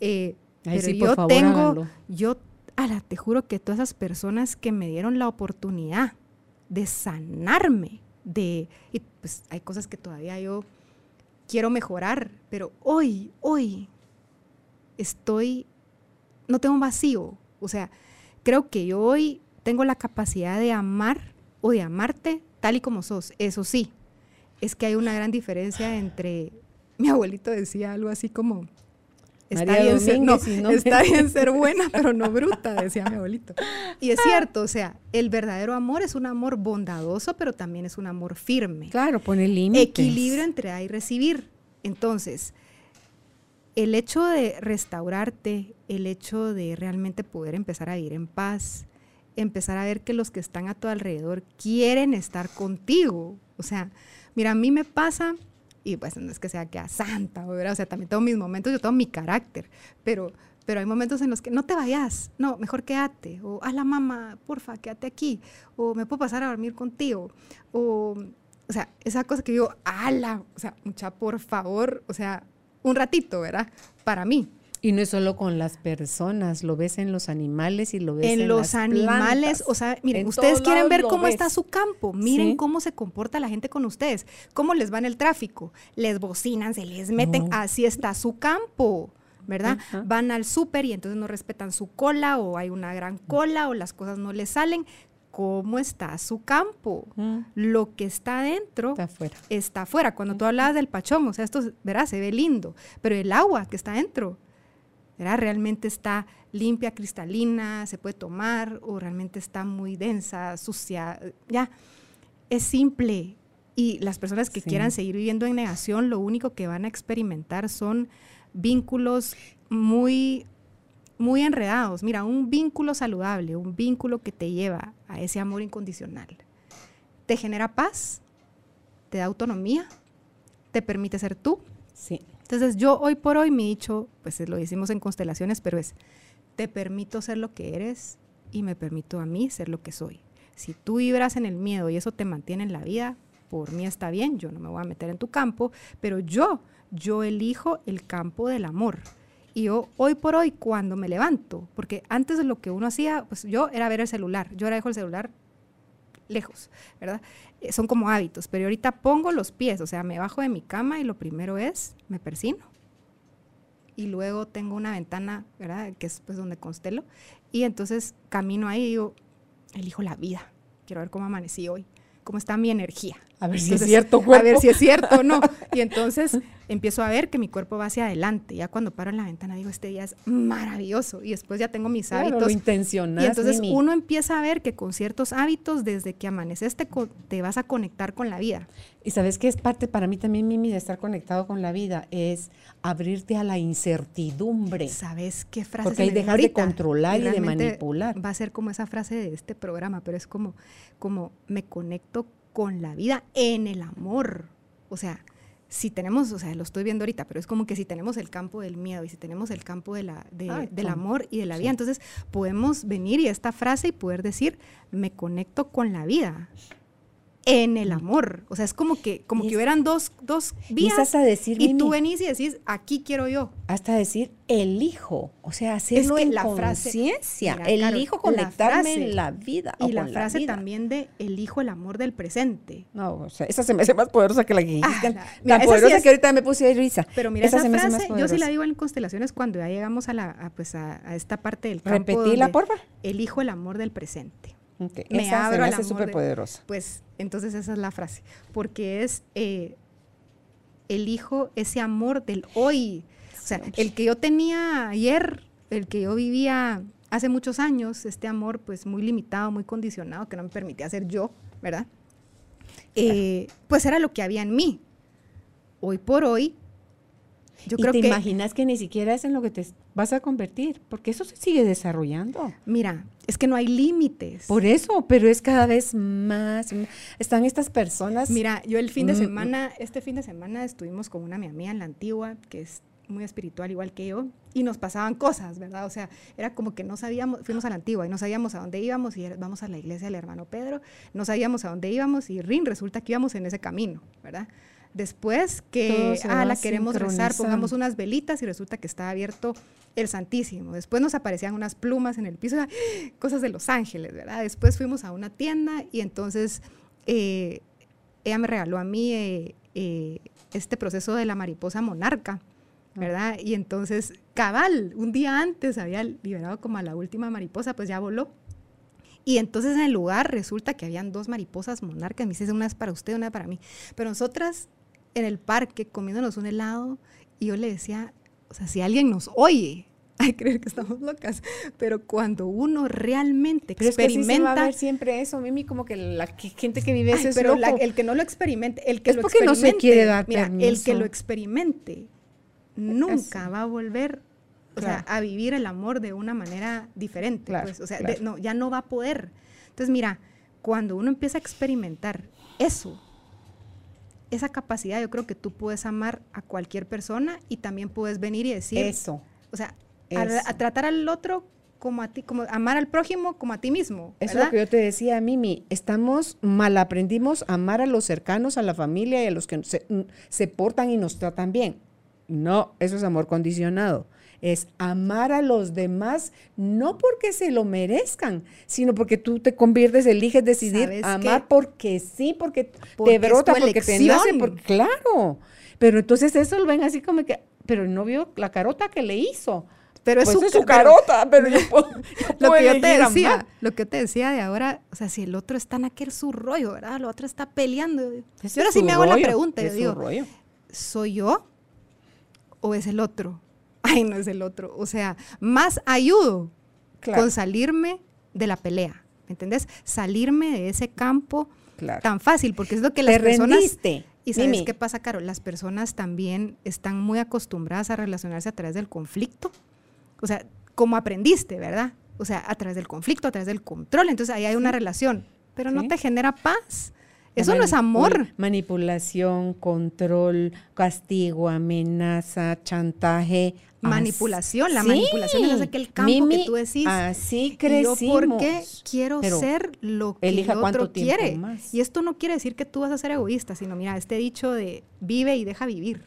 Eh, pero yo tengo, yo, ala, te juro que todas esas personas que me dieron la oportunidad de sanarme, de, y pues hay cosas que todavía yo quiero mejorar, pero hoy, hoy estoy, no tengo un vacío, o sea, creo que yo hoy tengo la capacidad de amar o de amarte tal y como sos, eso sí, es que hay una gran diferencia entre, mi abuelito decía algo así como, está, bien ser, está bien ser buena, pero no bruta, decía mi abuelito. Y es cierto, o sea, el verdadero amor es un amor bondadoso, pero también es un amor firme. Claro, pone límites. Equilibrio entre dar y recibir. Entonces, el hecho de restaurarte, el hecho de realmente poder empezar a vivir en paz, empezar a ver que los que están a tu alrededor quieren estar contigo. O sea, Mira, a mí me pasa, y pues no es que sea que a santa, o sea, también tengo mis momentos, yo tengo mi carácter, pero, pero hay momentos en los que no te vayas, no, mejor quédate, o a la mamá, porfa, quédate aquí, o me puedo pasar a dormir contigo, o, o sea, esa cosa que digo, ala, o sea, mucha, por favor, o sea, un ratito, ¿verdad? Para mí. Y no es solo con las personas, lo ves en los animales y lo ves en, en los animales. O sea, miren, ustedes quieren ver cómo está su campo. Miren cómo se comporta la gente con ustedes. Cómo les va en el tráfico. Les bocinan, se les meten. Así está su campo. ¿verdad? Van al súper y entonces no respetan su cola o hay una gran cola o las cosas no les salen. ¿Cómo está su campo? Lo que está adentro está afuera. Está afuera. Cuando tú hablabas del pachón, o sea, esto, verás, se ve lindo, pero el agua que está Realmente está limpia, cristalina, se puede tomar o realmente está muy densa, sucia, ya. Es simple. Y las personas que quieran seguir viviendo en negación, lo único que van a experimentar son vínculos muy muy enredados. Mira, un vínculo saludable, un vínculo que te lleva a ese amor incondicional, te genera paz, te da autonomía, te permite ser tú. Sí. Entonces yo hoy por hoy me he dicho, pues lo decimos en constelaciones, pero es, te permito ser lo que eres y me permito a mí ser lo que soy. Si tú vibras en el miedo y eso te mantiene en la vida, por mí está bien, yo no me voy a meter en tu campo, pero yo, yo elijo el campo del amor. Y yo hoy por hoy cuando me levanto, porque antes lo que uno hacía, pues yo era ver el celular, yo era dejo el celular lejos, ¿verdad? Eh, son como hábitos, pero ahorita pongo los pies, o sea, me bajo de mi cama y lo primero es, me persino. Y luego tengo una ventana, ¿verdad? Que es pues donde constelo. Y entonces camino ahí y digo, elijo la vida. Quiero ver cómo amanecí hoy, cómo está mi energía. A ver si es cierto, cuerpo. A ver si es cierto o no. Y entonces empiezo a ver que mi cuerpo va hacia adelante. Ya cuando paro en la ventana digo, este día es maravilloso. Y después ya tengo mis hábitos. Lo intencional. Y entonces uno empieza a ver que con ciertos hábitos, desde que amaneces, te, te vas a conectar con la vida. Y sabes que es parte para mí también, Mimi, de estar conectado con la vida, es abrirte a la incertidumbre. ¿Sabes qué frase? Porque ahí dejar de controlar y, de manipular. Va a ser como esa frase de este programa, pero es como, como me conecto con la vida en el amor. O sea, si tenemos, o sea, lo estoy viendo ahorita, pero es como que si tenemos el campo del miedo y si tenemos el campo de la, del amor y de la vida, entonces podemos venir y esta frase y poder decir, me conecto con la vida en el amor. O sea, es como que, como que hubieran dos, dos vías. Y, hasta decir, y tú venís y decís, aquí quiero yo. Hasta decir, elijo. O sea, hacerlo es en la conciencia. Elijo conectarme en la vida. Y la frase también de elijo el amor del presente. No, o sea, esa se me hace más poderosa que la que. Ah, poderosa que ahorita me puse risa. Pero mira, esa, frase, yo sí la digo en constelaciones cuando ya llegamos a, la, pues a, esta parte del campo. Repetirla, porfa. Elijo el amor del presente. Me esa abro se me súper poderosa. Pues entonces esa es la frase, porque es eh, elijo ese amor del hoy. O sea, el que yo tenía ayer, el que yo vivía hace muchos años, este amor pues muy limitado, muy condicionado, que no me permitía ser yo, ¿verdad? Eh, pues era lo que había en mí. Hoy por hoy, yo ¿Y creo te imaginas que ni siquiera es en lo que te vas a convertir, porque eso se sigue desarrollando. Mira, es que no hay límites. Por eso, pero es cada vez más. Están estas personas. Mira, yo el fin de mm, semana, este fin de semana estuvimos con una mi amiga en la antigua, que es muy espiritual igual que yo, y nos pasaban cosas, ¿verdad? O sea, era como que no sabíamos, fuimos a la antigua y no sabíamos a dónde íbamos y vamos a la iglesia del hermano Pedro, no sabíamos a dónde íbamos y rin, resulta que íbamos en ese camino, ¿verdad? Después que, ah, la queremos rezar, pongamos unas velitas y resulta que está abierto el Santísimo. Después nos aparecían unas plumas en el piso, cosas de Los Ángeles, ¿verdad? Después fuimos a una tienda y entonces eh, ella me regaló a mí eh, eh, este proceso de la mariposa monarca, ¿verdad? Y entonces, cabal, un día antes había liberado como a la última mariposa, pues ya voló. Y entonces en el lugar resulta que habían dos mariposas monarcas, me dice, una es para usted, una para mí. Pero nosotras en el parque comiéndonos un helado y yo le decía, o sea, si alguien nos oye, hay que creer que estamos locas, pero cuando uno realmente experimenta... Pero va a ver siempre eso, Mimi, como que la gente que vive eso es pero el que no lo experimente, el que es lo porque experimente, no se quiere dar mira, el que lo experimente nunca va a volver o sea, a vivir el amor de una manera diferente, pues, o sea, no, ya no va a poder. Entonces, mira, cuando uno empieza a experimentar eso, esa capacidad, yo creo que tú puedes amar a cualquier persona y también puedes venir y decir eso. O sea, a, tratar al otro como a ti, como amar al prójimo como a ti mismo. Eso es lo que yo te decía, Mimi. Estamos mal aprendimos a amar a los cercanos, a la familia y a los que se, se portan y nos tratan bien. No, eso es amor condicionado. Es amar a los demás no porque se lo merezcan, sino porque tú te conviertes, eliges decidir ¿Sabes amar qué? porque sí, porque, Porque te brota, porque te nace, porque, claro. Pero entonces eso lo ven así como que, pero no vio la carota que le hizo. Pero es Pues su, es su carota, pero yo puedo, yo Lo que yo te decía, amar. lo que te decía de ahora, o sea, si el otro está en aquel su rollo, ¿verdad? El otro está peleando. Ahora sí su me hago la pregunta, yo digo, rollo. ¿soy yo o es el otro? Ay, no es el otro. O sea, más ayudo Claro. con salirme de la pelea, ¿me entendés? Salirme de ese campo Claro. tan fácil, porque es lo que Te las personas... rendiste, Y sabes qué pasa, Caro? Las personas también están muy acostumbradas a relacionarse a través del conflicto. O sea, como aprendiste, ¿verdad? O sea, a través del conflicto, a través del control. Entonces ahí hay una relación, pero no te genera paz. Eso no es amor. Manipulación, control, castigo, amenaza, chantaje. Manipulación. La Sí. manipulación es aquel campo Mimi, que tú decís. Así ¿Y yo crecimos. por qué quiero Pero ser lo que el otro quiere? más. Y esto no quiere decir que tú vas a ser egoísta, sino mira, este dicho de vive y deja vivir.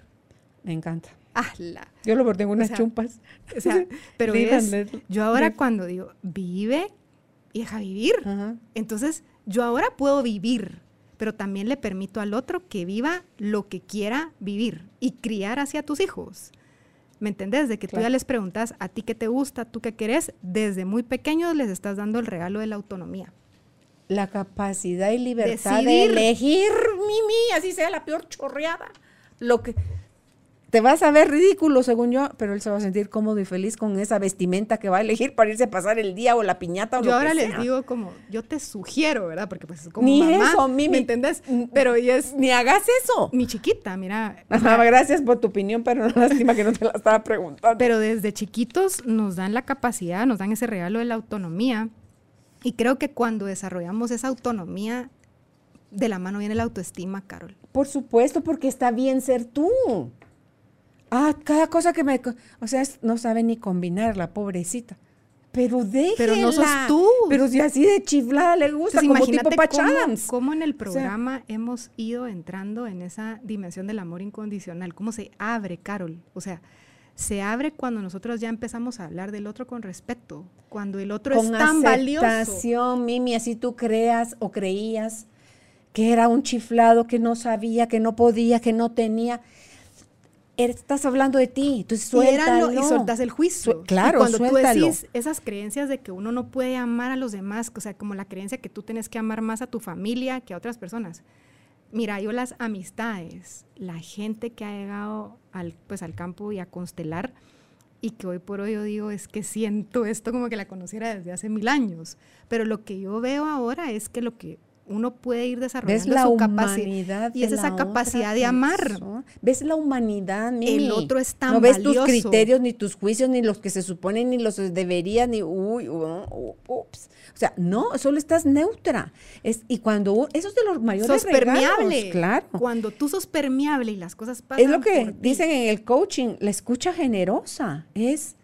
Me encanta. ¡Hala! Yo lo en unas sea, chumpas. O sea, pero yo ahora cuando digo vive y deja vivir, Ajá. entonces yo ahora puedo vivir, pero también le permito al otro que viva lo que quiera vivir y criar hacia tus hijos. ¿Me entendés? De que tú ya les preguntas a ti qué te gusta, tú qué querés, desde muy pequeños les estás dando el regalo de la autonomía. La capacidad y libertad de Decidir. elegir, Mimi, así sea la peor chorreada. Lo que te vas a ver ridículo, según yo, pero él se va a sentir cómodo y feliz con esa vestimenta que va a elegir para irse a pasar el día o la piñata o Yo lo ahora que les sea. digo como, yo te sugiero, ¿verdad? Porque pues como Ni mamá, eso, Mimi. ¿me entendés? Pero ella es Ni hagas eso. mi chiquita, mira. Ajá, gracias por tu opinión, pero no lástima que no te la estaba preguntando. Pero desde chiquitos nos dan la capacidad, nos dan ese regalo de la autonomía. Y creo que cuando desarrollamos esa autonomía, de la mano viene la autoestima, Carol. Por supuesto, porque está bien ser tú. Ah, cada cosa que me... O sea, no sabe ni combinar la pobrecita. Pero déjela. Pero no sos tú. Pero si así de chiflada le gusta, Entonces, como tipo Patch cómo, Adams. cómo en el sea- programa hemos ido entrando en esa dimensión del amor incondicional. Cómo se abre, Carol. O sea, se abre cuando nosotros ya empezamos a hablar del otro con respeto. Cuando el otro Con es tan valioso. Mimi, así tú creas o creías que era un chiflado, que no sabía, que no podía, que no tenía. Estás hablando de ti, entonces Y, suéltalo. y soltas el juicio. Su- claro, y cuando suéltalo. tú decís esas creencias de que uno no puede amar a los demás, o sea, como la creencia que tú tienes que amar más a tu familia que a otras personas. Mira, yo las amistades, la gente que ha llegado al, pues, al campo y a constelar, y que hoy por hoy yo digo es que siento esto como que la conociera desde hace mil años. Pero lo que yo veo ahora es que lo que uno puede ir ¿Ves desarrollando la su capacidad y es esa capacidad de amar. persona? ¿Ves la humanidad, Mimi? El otro es tan No ves valioso. tus criterios, ni tus juicios, ni los que se suponen, ni los deberían, ni uy, uh, ups. O sea, no, solo estás neutra. Es, y cuando eso es de los mayores sos regalos, permeable. claro. Cuando tú sos permeable y las cosas pasan Es lo que por ti. dicen en el coaching, la escucha generosa. Es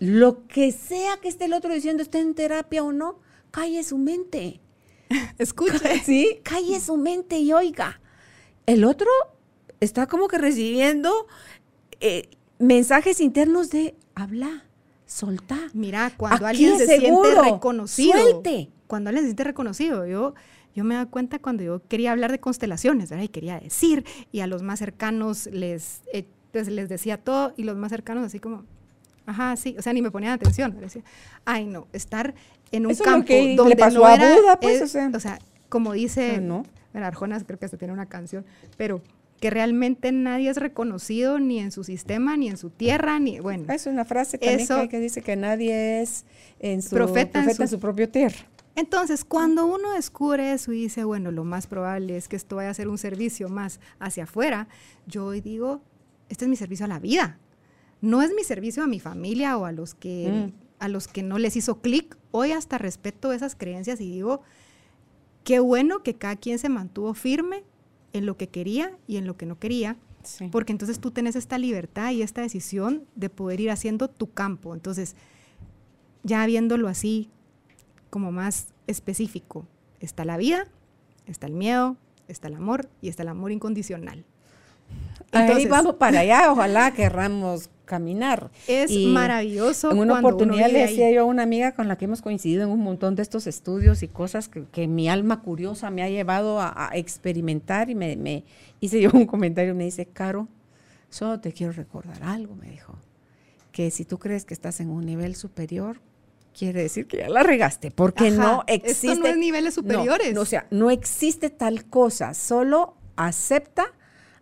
lo que sea que esté el otro diciendo, esté en terapia o no, calle su mente. Escucha. Sí, calle su mente y oiga. El otro está como que recibiendo eh, mensajes internos de habla, solta. Mira, cuando Aquí alguien se seguro. siente reconocido. Suelte. Cuando alguien se siente reconocido. Yo, yo me doy cuenta cuando yo quería hablar de constelaciones, ¿verdad? Y quería decir, y a los más cercanos les, eh, pues, les decía todo, y los más cercanos así como, ajá, sí, o sea, ni me ponían atención. me Decía, ay, no, estar en un Eso campo que le donde pasó no a era, Buda, pues, o sea. como dice, Ah, no. Arjona creo que hasta tiene una canción, pero que realmente nadie es reconocido ni en su sistema, ni en su tierra, ni, bueno. Es una frase también Eso- que, hay que dice que nadie es en su Profeta profeta, en en su- su propio tierra. Entonces, cuando uno descubre eso y dice, bueno, lo más probable es que esto vaya a ser un servicio más hacia afuera, yo hoy digo, este es mi servicio a la vida. No es mi servicio a mi familia o a los que, Mm. a los que no les hizo clic. Hoy hasta respeto esas creencias y digo, qué bueno que cada quien se mantuvo firme en lo que quería y en lo que no quería, Sí. porque entonces tú tienes esta libertad y esta decisión de poder ir haciendo tu campo. Entonces, ya viéndolo así, como más específico, está la vida, está el miedo, está el amor y está el amor incondicional. Ahí vamos para allá, ojalá querramos caminar. Es maravilloso. En una oportunidad le decía yo a una amiga con la que hemos coincidido en un montón de estos estudios y cosas que, mi alma curiosa me ha llevado a, experimentar y me, me, hice yo un comentario, me dice, Caro, solo te quiero recordar algo, me dijo, que si tú crees que estás en un nivel superior, quiere decir que ya la regaste, porque no existe. Esto no es niveles superiores. no, o sea, no existe tal cosa, solo acepta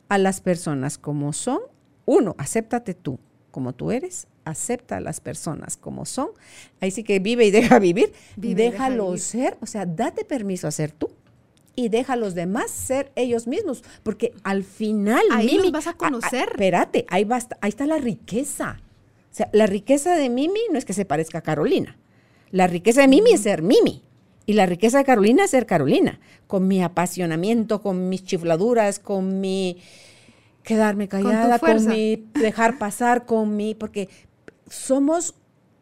a las personas como son. Uno, acéptate tú como tú eres, acepta a las personas como son. Ahí sí que vive y deja vivir. Déjalo ser, o sea, date permiso a ser tú y deja a los demás ser ellos mismos, porque al final ahí Mimi, vas a conocer. espérate, ahí ahí está la riqueza. O sea, la riqueza de Mimi no es que se parezca a Carolina. La riqueza de Mimi es ser Mimi. Y la riqueza de Carolina es ser Carolina, con mi apasionamiento, con mis chifladuras, con mi quedarme callada, con, mi dejar pasar, con mi, porque somos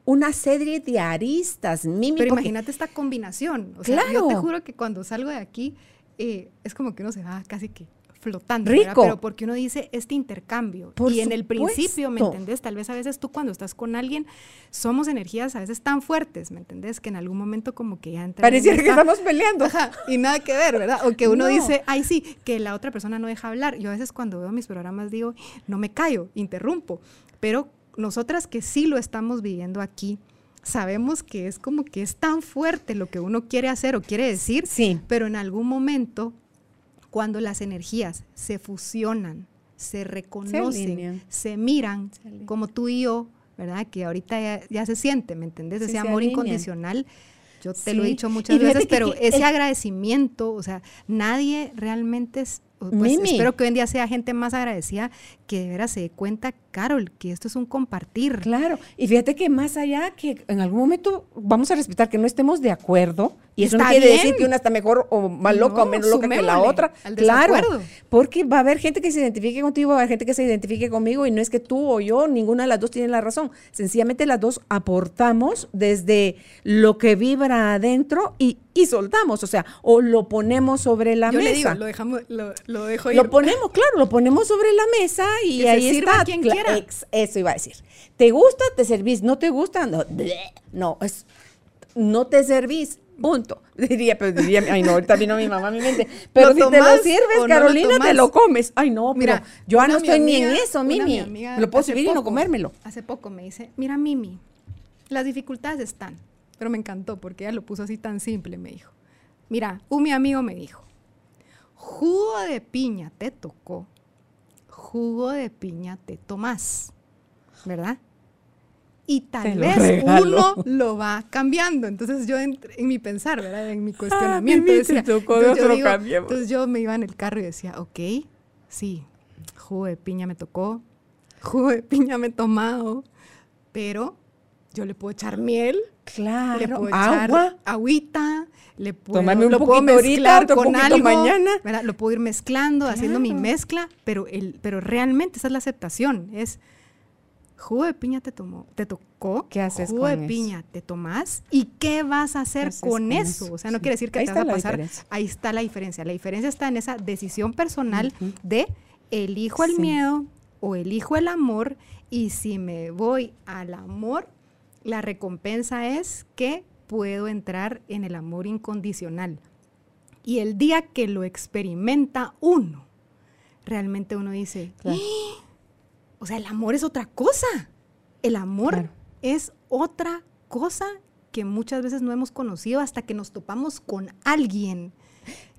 una serie de aristas. Mimi, Pero imagínate esta combinación. O sea, claro. yo te juro que cuando salgo de aquí, eh, es como que uno se va casi que flotando. Rico. Pero porque uno dice este intercambio. y en el principio, ¿me entendés? Tal vez a veces tú cuando estás con alguien, somos energías a veces tan fuertes, ¿me entendés? Que en algún momento como que ya entra. Pareciera que estamos peleando. y nada que ver, ¿verdad? O que uno dice, ay sí, que la otra persona no deja hablar. Yo a veces cuando veo mis programas digo, no me callo, interrumpo. Pero nosotras que sí lo estamos viviendo aquí, sabemos que es como que es tan fuerte lo que uno quiere hacer o quiere decir, sí. pero en algún momento cuando las energías se fusionan, se reconocen, se, miran, como tú y yo, ¿verdad? Que ahorita ya, se siente, ¿me entendés? Ese amor incondicional. Yo te lo he dicho muchas veces, pero ese agradecimiento, o sea, nadie realmente pues, espero que hoy en día sea gente más agradecida que de veras se dé cuenta, Carol, que esto es un compartir. Claro, y fíjate que más allá que en algún momento vamos a respetar que no estemos de acuerdo, y eso no quiere decir que una está mejor o más loca o menos loca que la otra. Claro, porque va a haber gente que se identifique contigo, va a haber gente que se identifique conmigo y no es que tú o yo, ninguna de las dos tiene la razón. Sencillamente las dos aportamos desde lo que vibra adentro y, y soltamos, o sea, o lo ponemos sobre la mesa. Le digo, lo dejamos, lo, lo dejo ir. Lo ponemos, claro, lo ponemos sobre la mesa y ahí está. quien quiera. eso iba a decir. ¿Te gusta? Te servís. ¿No te gusta? No, no es, no te servís Punto. Diría, pero diría, ay no, ahorita vino mi mamá a mi mente. Pero si te lo sirves, Carolina, te lo comes. Ay no, mira, yo no estoy ni en eso, Mimi. lo puedo servir y no comérmelo. Hace poco me dice, mira, Mimi, las dificultades están. Pero me encantó porque ella lo puso así tan simple, me dijo. Mira, un mi amigo me dijo, jugo de piña te tocó, jugo de piña te tomás, ¿verdad? y tal vez uno lo va cambiando. Entonces yo en, mi pensar, ¿verdad? En mi ah, cuestionamiento decía, entonces, yo me iba en el carro y decía, ok, sí, jugo de piña me tocó, jugo de piña me he tomado, pero yo le puedo echar miel, claro, le puedo echar agua, agüita, le puedo, un lo puedo mezclar con algo, mañana. ¿verdad? Lo puedo ir mezclando, haciendo mi mezcla, pero el, pero realmente esa es la aceptación, es jugo de piña te tomó, te tocó, ¿qué haces jugo de piña te tomás y qué vas a hacer con, eso? O sea, no quiere decir que te va a pasar. Ahí está la diferencia. La diferencia está en esa decisión personal de elijo el miedo o elijo el amor y si me voy al amor, la recompensa es que puedo entrar en el amor incondicional. Y el día que lo experimenta uno, realmente uno dice, o sea, el amor es otra cosa. El amor es otra cosa que muchas veces no hemos conocido hasta que nos topamos con alguien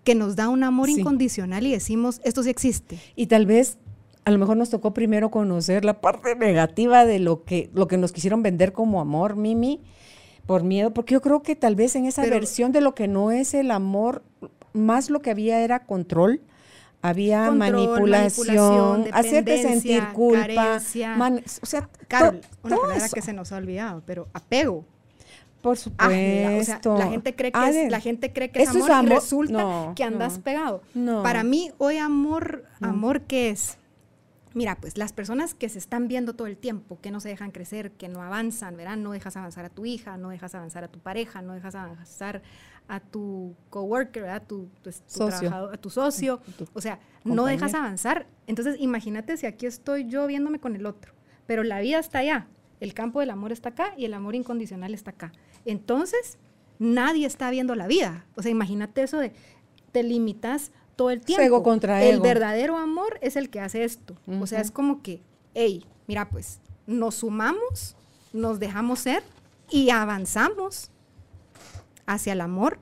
que nos da un amor incondicional y decimos, esto sí existe. Y tal vez a lo mejor nos tocó primero conocer la parte negativa de lo que, lo que nos quisieron vender como amor, Mimi, por miedo, porque yo creo que tal vez en esa versión de lo que no es el amor, más lo que había era control, había manipulación, hacerte sentir culpa, o sea, Carol, una palabra que se nos ha olvidado, pero apego. Por supuesto. la gente cree que es, la gente cree que es amor, y resulta que andas pegado. Para mí hoy amor, amor qué es? Mira, pues las personas que se están viendo todo el tiempo, que no se dejan crecer, que no avanzan, verán, no dejas avanzar a tu hija, no dejas avanzar a tu pareja, no dejas avanzar a tu coworker, a tu, tu, socio. a tu socio, o sea, no dejas avanzar. Entonces, imagínate si aquí estoy yo viéndome con el otro, pero la vida está allá, el campo del amor está acá y el amor incondicional está acá. Entonces, nadie está viendo la vida. O sea, imagínate eso de te limitas todo el tiempo. Ego contra ego. El verdadero amor es el que hace esto. O sea, es como que, hey, mira, pues nos sumamos, nos dejamos ser y avanzamos hacia el amor.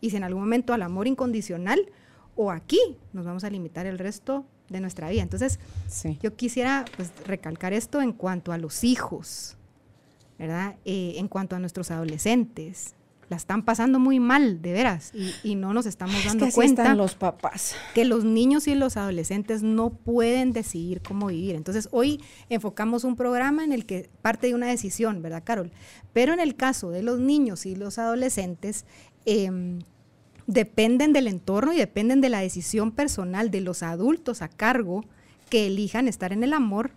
Y si en algún momento al amor incondicional o aquí nos vamos a limitar el resto de nuestra vida. Entonces, yo quisiera pues, recalcar esto en cuanto a los hijos, ¿verdad? Eh, en cuanto a nuestros adolescentes, la están pasando muy mal, de veras, y, no nos estamos dando cuenta los papás. que los niños y los adolescentes no pueden decidir cómo vivir. Entonces, hoy enfocamos un programa en el que parte de una decisión, ¿verdad, Carol? Pero en el caso de los niños y los adolescentes, em, dependen del entorno y dependen de la decisión personal de los adultos a cargo que elijan estar en el amor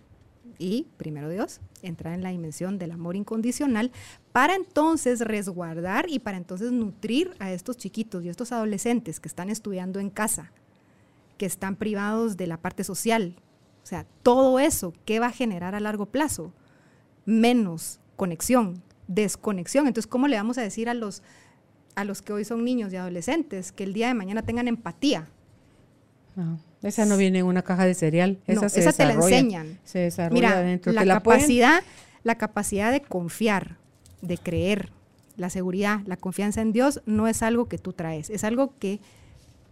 y, primero Dios, entrar en la dimensión del amor incondicional para entonces resguardar y para entonces nutrir a estos chiquitos y estos adolescentes que están estudiando en casa, que están privados de la parte social. O sea, todo eso, ¿qué va a generar a largo plazo? Menos conexión, desconexión. Entonces, ¿cómo le vamos a decir a los, a los que hoy son niños y adolescentes que el día de mañana tengan empatía? esa no viene en una caja de cereal. Esa, esa te la enseñan. Se desarrolla dentro. La, capacidad, la capacidad de confiar, de creer, la seguridad, la confianza en Dios no es algo que tú traes, es algo que,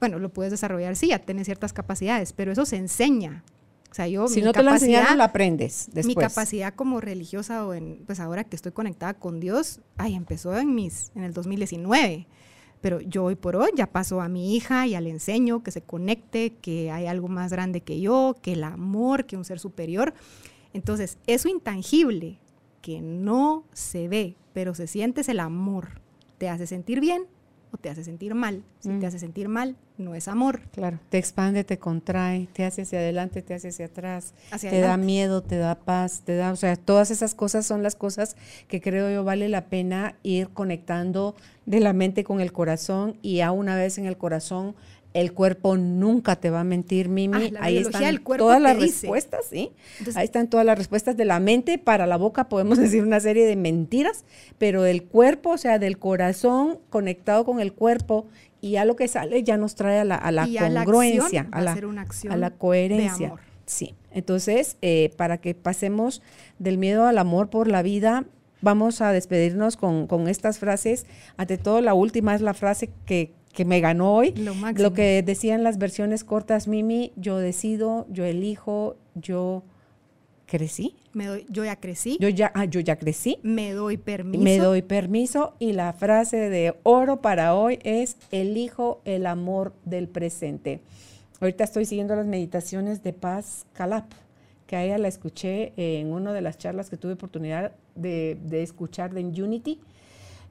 bueno, lo puedes desarrollar, sí, ya tienes ciertas capacidades, pero eso se enseña. O sea, yo, si no te lo enseñaron, lo aprendes después. Mi capacidad como religiosa o en, pues ahora que estoy conectada con Dios, ay, empezó en mis, en el 2019 pero yo hoy por hoy ya paso a mi hija, y le enseño que se conecte, que hay algo más grande que yo, que el amor, que un ser superior. Entonces, eso intangible que no se ve, pero se siente es el amor. Te hace sentir bien o te hace sentir mal. Si te mm. hace sentir mal, no es amor. Claro, te expande, te contrae, te hace hacia adelante, te hace hacia atrás, te da miedo, te da paz, te da, o sea, todas esas cosas son las cosas que creo yo vale la pena ir conectando de la mente con el corazón y a una vez en el corazón el cuerpo nunca te va a mentir, Mimi. Ah, Ahí están todas las respuestas, ¿sí? Ahí están todas las respuestas de la mente. Para la boca podemos decir una serie de mentiras, pero del cuerpo, o sea, del corazón conectado con el cuerpo y a lo que sale ya nos trae a la, a la congruencia, a, la, a, la, coherencia. Sí. Entonces, eh, para que pasemos del miedo al amor por la vida, vamos a despedirnos con, con estas frases. Ante todo, la última es la frase que que me ganó hoy. Lo, que decían las versiones cortas, Mimi, yo decido, yo elijo, yo crecí. Me doy, yo ya crecí. Yo ya, ah, yo ya crecí. Me doy permiso. Me doy permiso. Y la frase de oro para hoy es, elijo el amor del presente. Ahorita estoy siguiendo las meditaciones de Paz Calap, que a ella la escuché en una de las charlas que tuve oportunidad de, de escuchar de Unity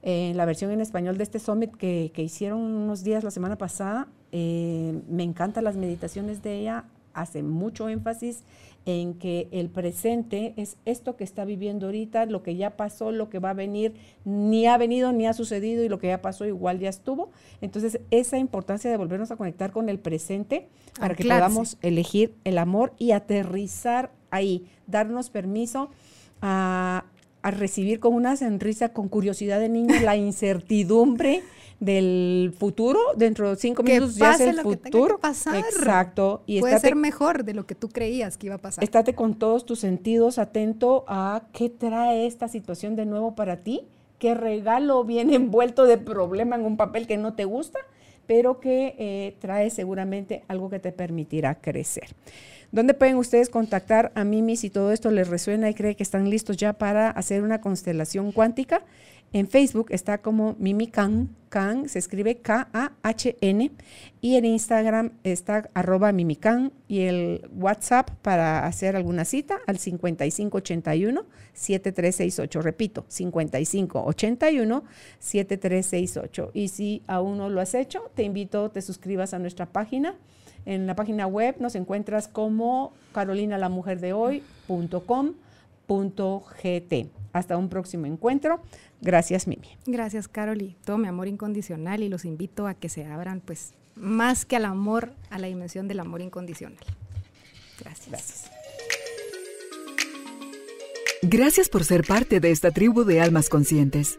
en la versión en español de este summit que, hicieron unos días la semana pasada. Eh, me encantan las meditaciones de ella, hace mucho énfasis en que el presente es esto que está viviendo ahorita, lo que ya pasó, lo que va a venir, ni ha venido ni ha sucedido y lo que ya pasó igual ya estuvo. Entonces, esa importancia de volvernos a conectar con el presente para que podamos elegir el amor y aterrizar ahí, darnos permiso a, a recibir con una sonrisa, con curiosidad de niño, la incertidumbre del futuro. Dentro de cinco minutos ya es el futuro. pasar. Exacto. Y Puede ser mejor de lo que tú creías que iba a pasar. Estate con todos tus sentidos atento a qué trae esta situación de nuevo para ti, qué regalo viene envuelto de problema en un papel que no te gusta, pero que eh, trae seguramente algo que te permitirá crecer. ¿Dónde pueden ustedes contactar a Mimi si todo esto les resuena y cree que están listos ya para hacer una constelación cuántica? En Facebook está como Mimi Khan, se escribe K-A-H-N, y en Instagram está arroba Mimikan y el WhatsApp para hacer alguna cita al 5581-7368. Repito, 5581-7368. Y si aún no lo has hecho, te invito, te suscribas a nuestra página En la página web nos encuentras como carolinalamujerdehoy.com.gt. Hasta un próximo encuentro. Gracias, Mimi. Gracias, Caroli. Todo mi amor incondicional y los invito a que se abran, pues, más que al amor, a la dimensión del amor incondicional. Gracias. Gracias. Gracias por ser parte de esta tribu de almas conscientes.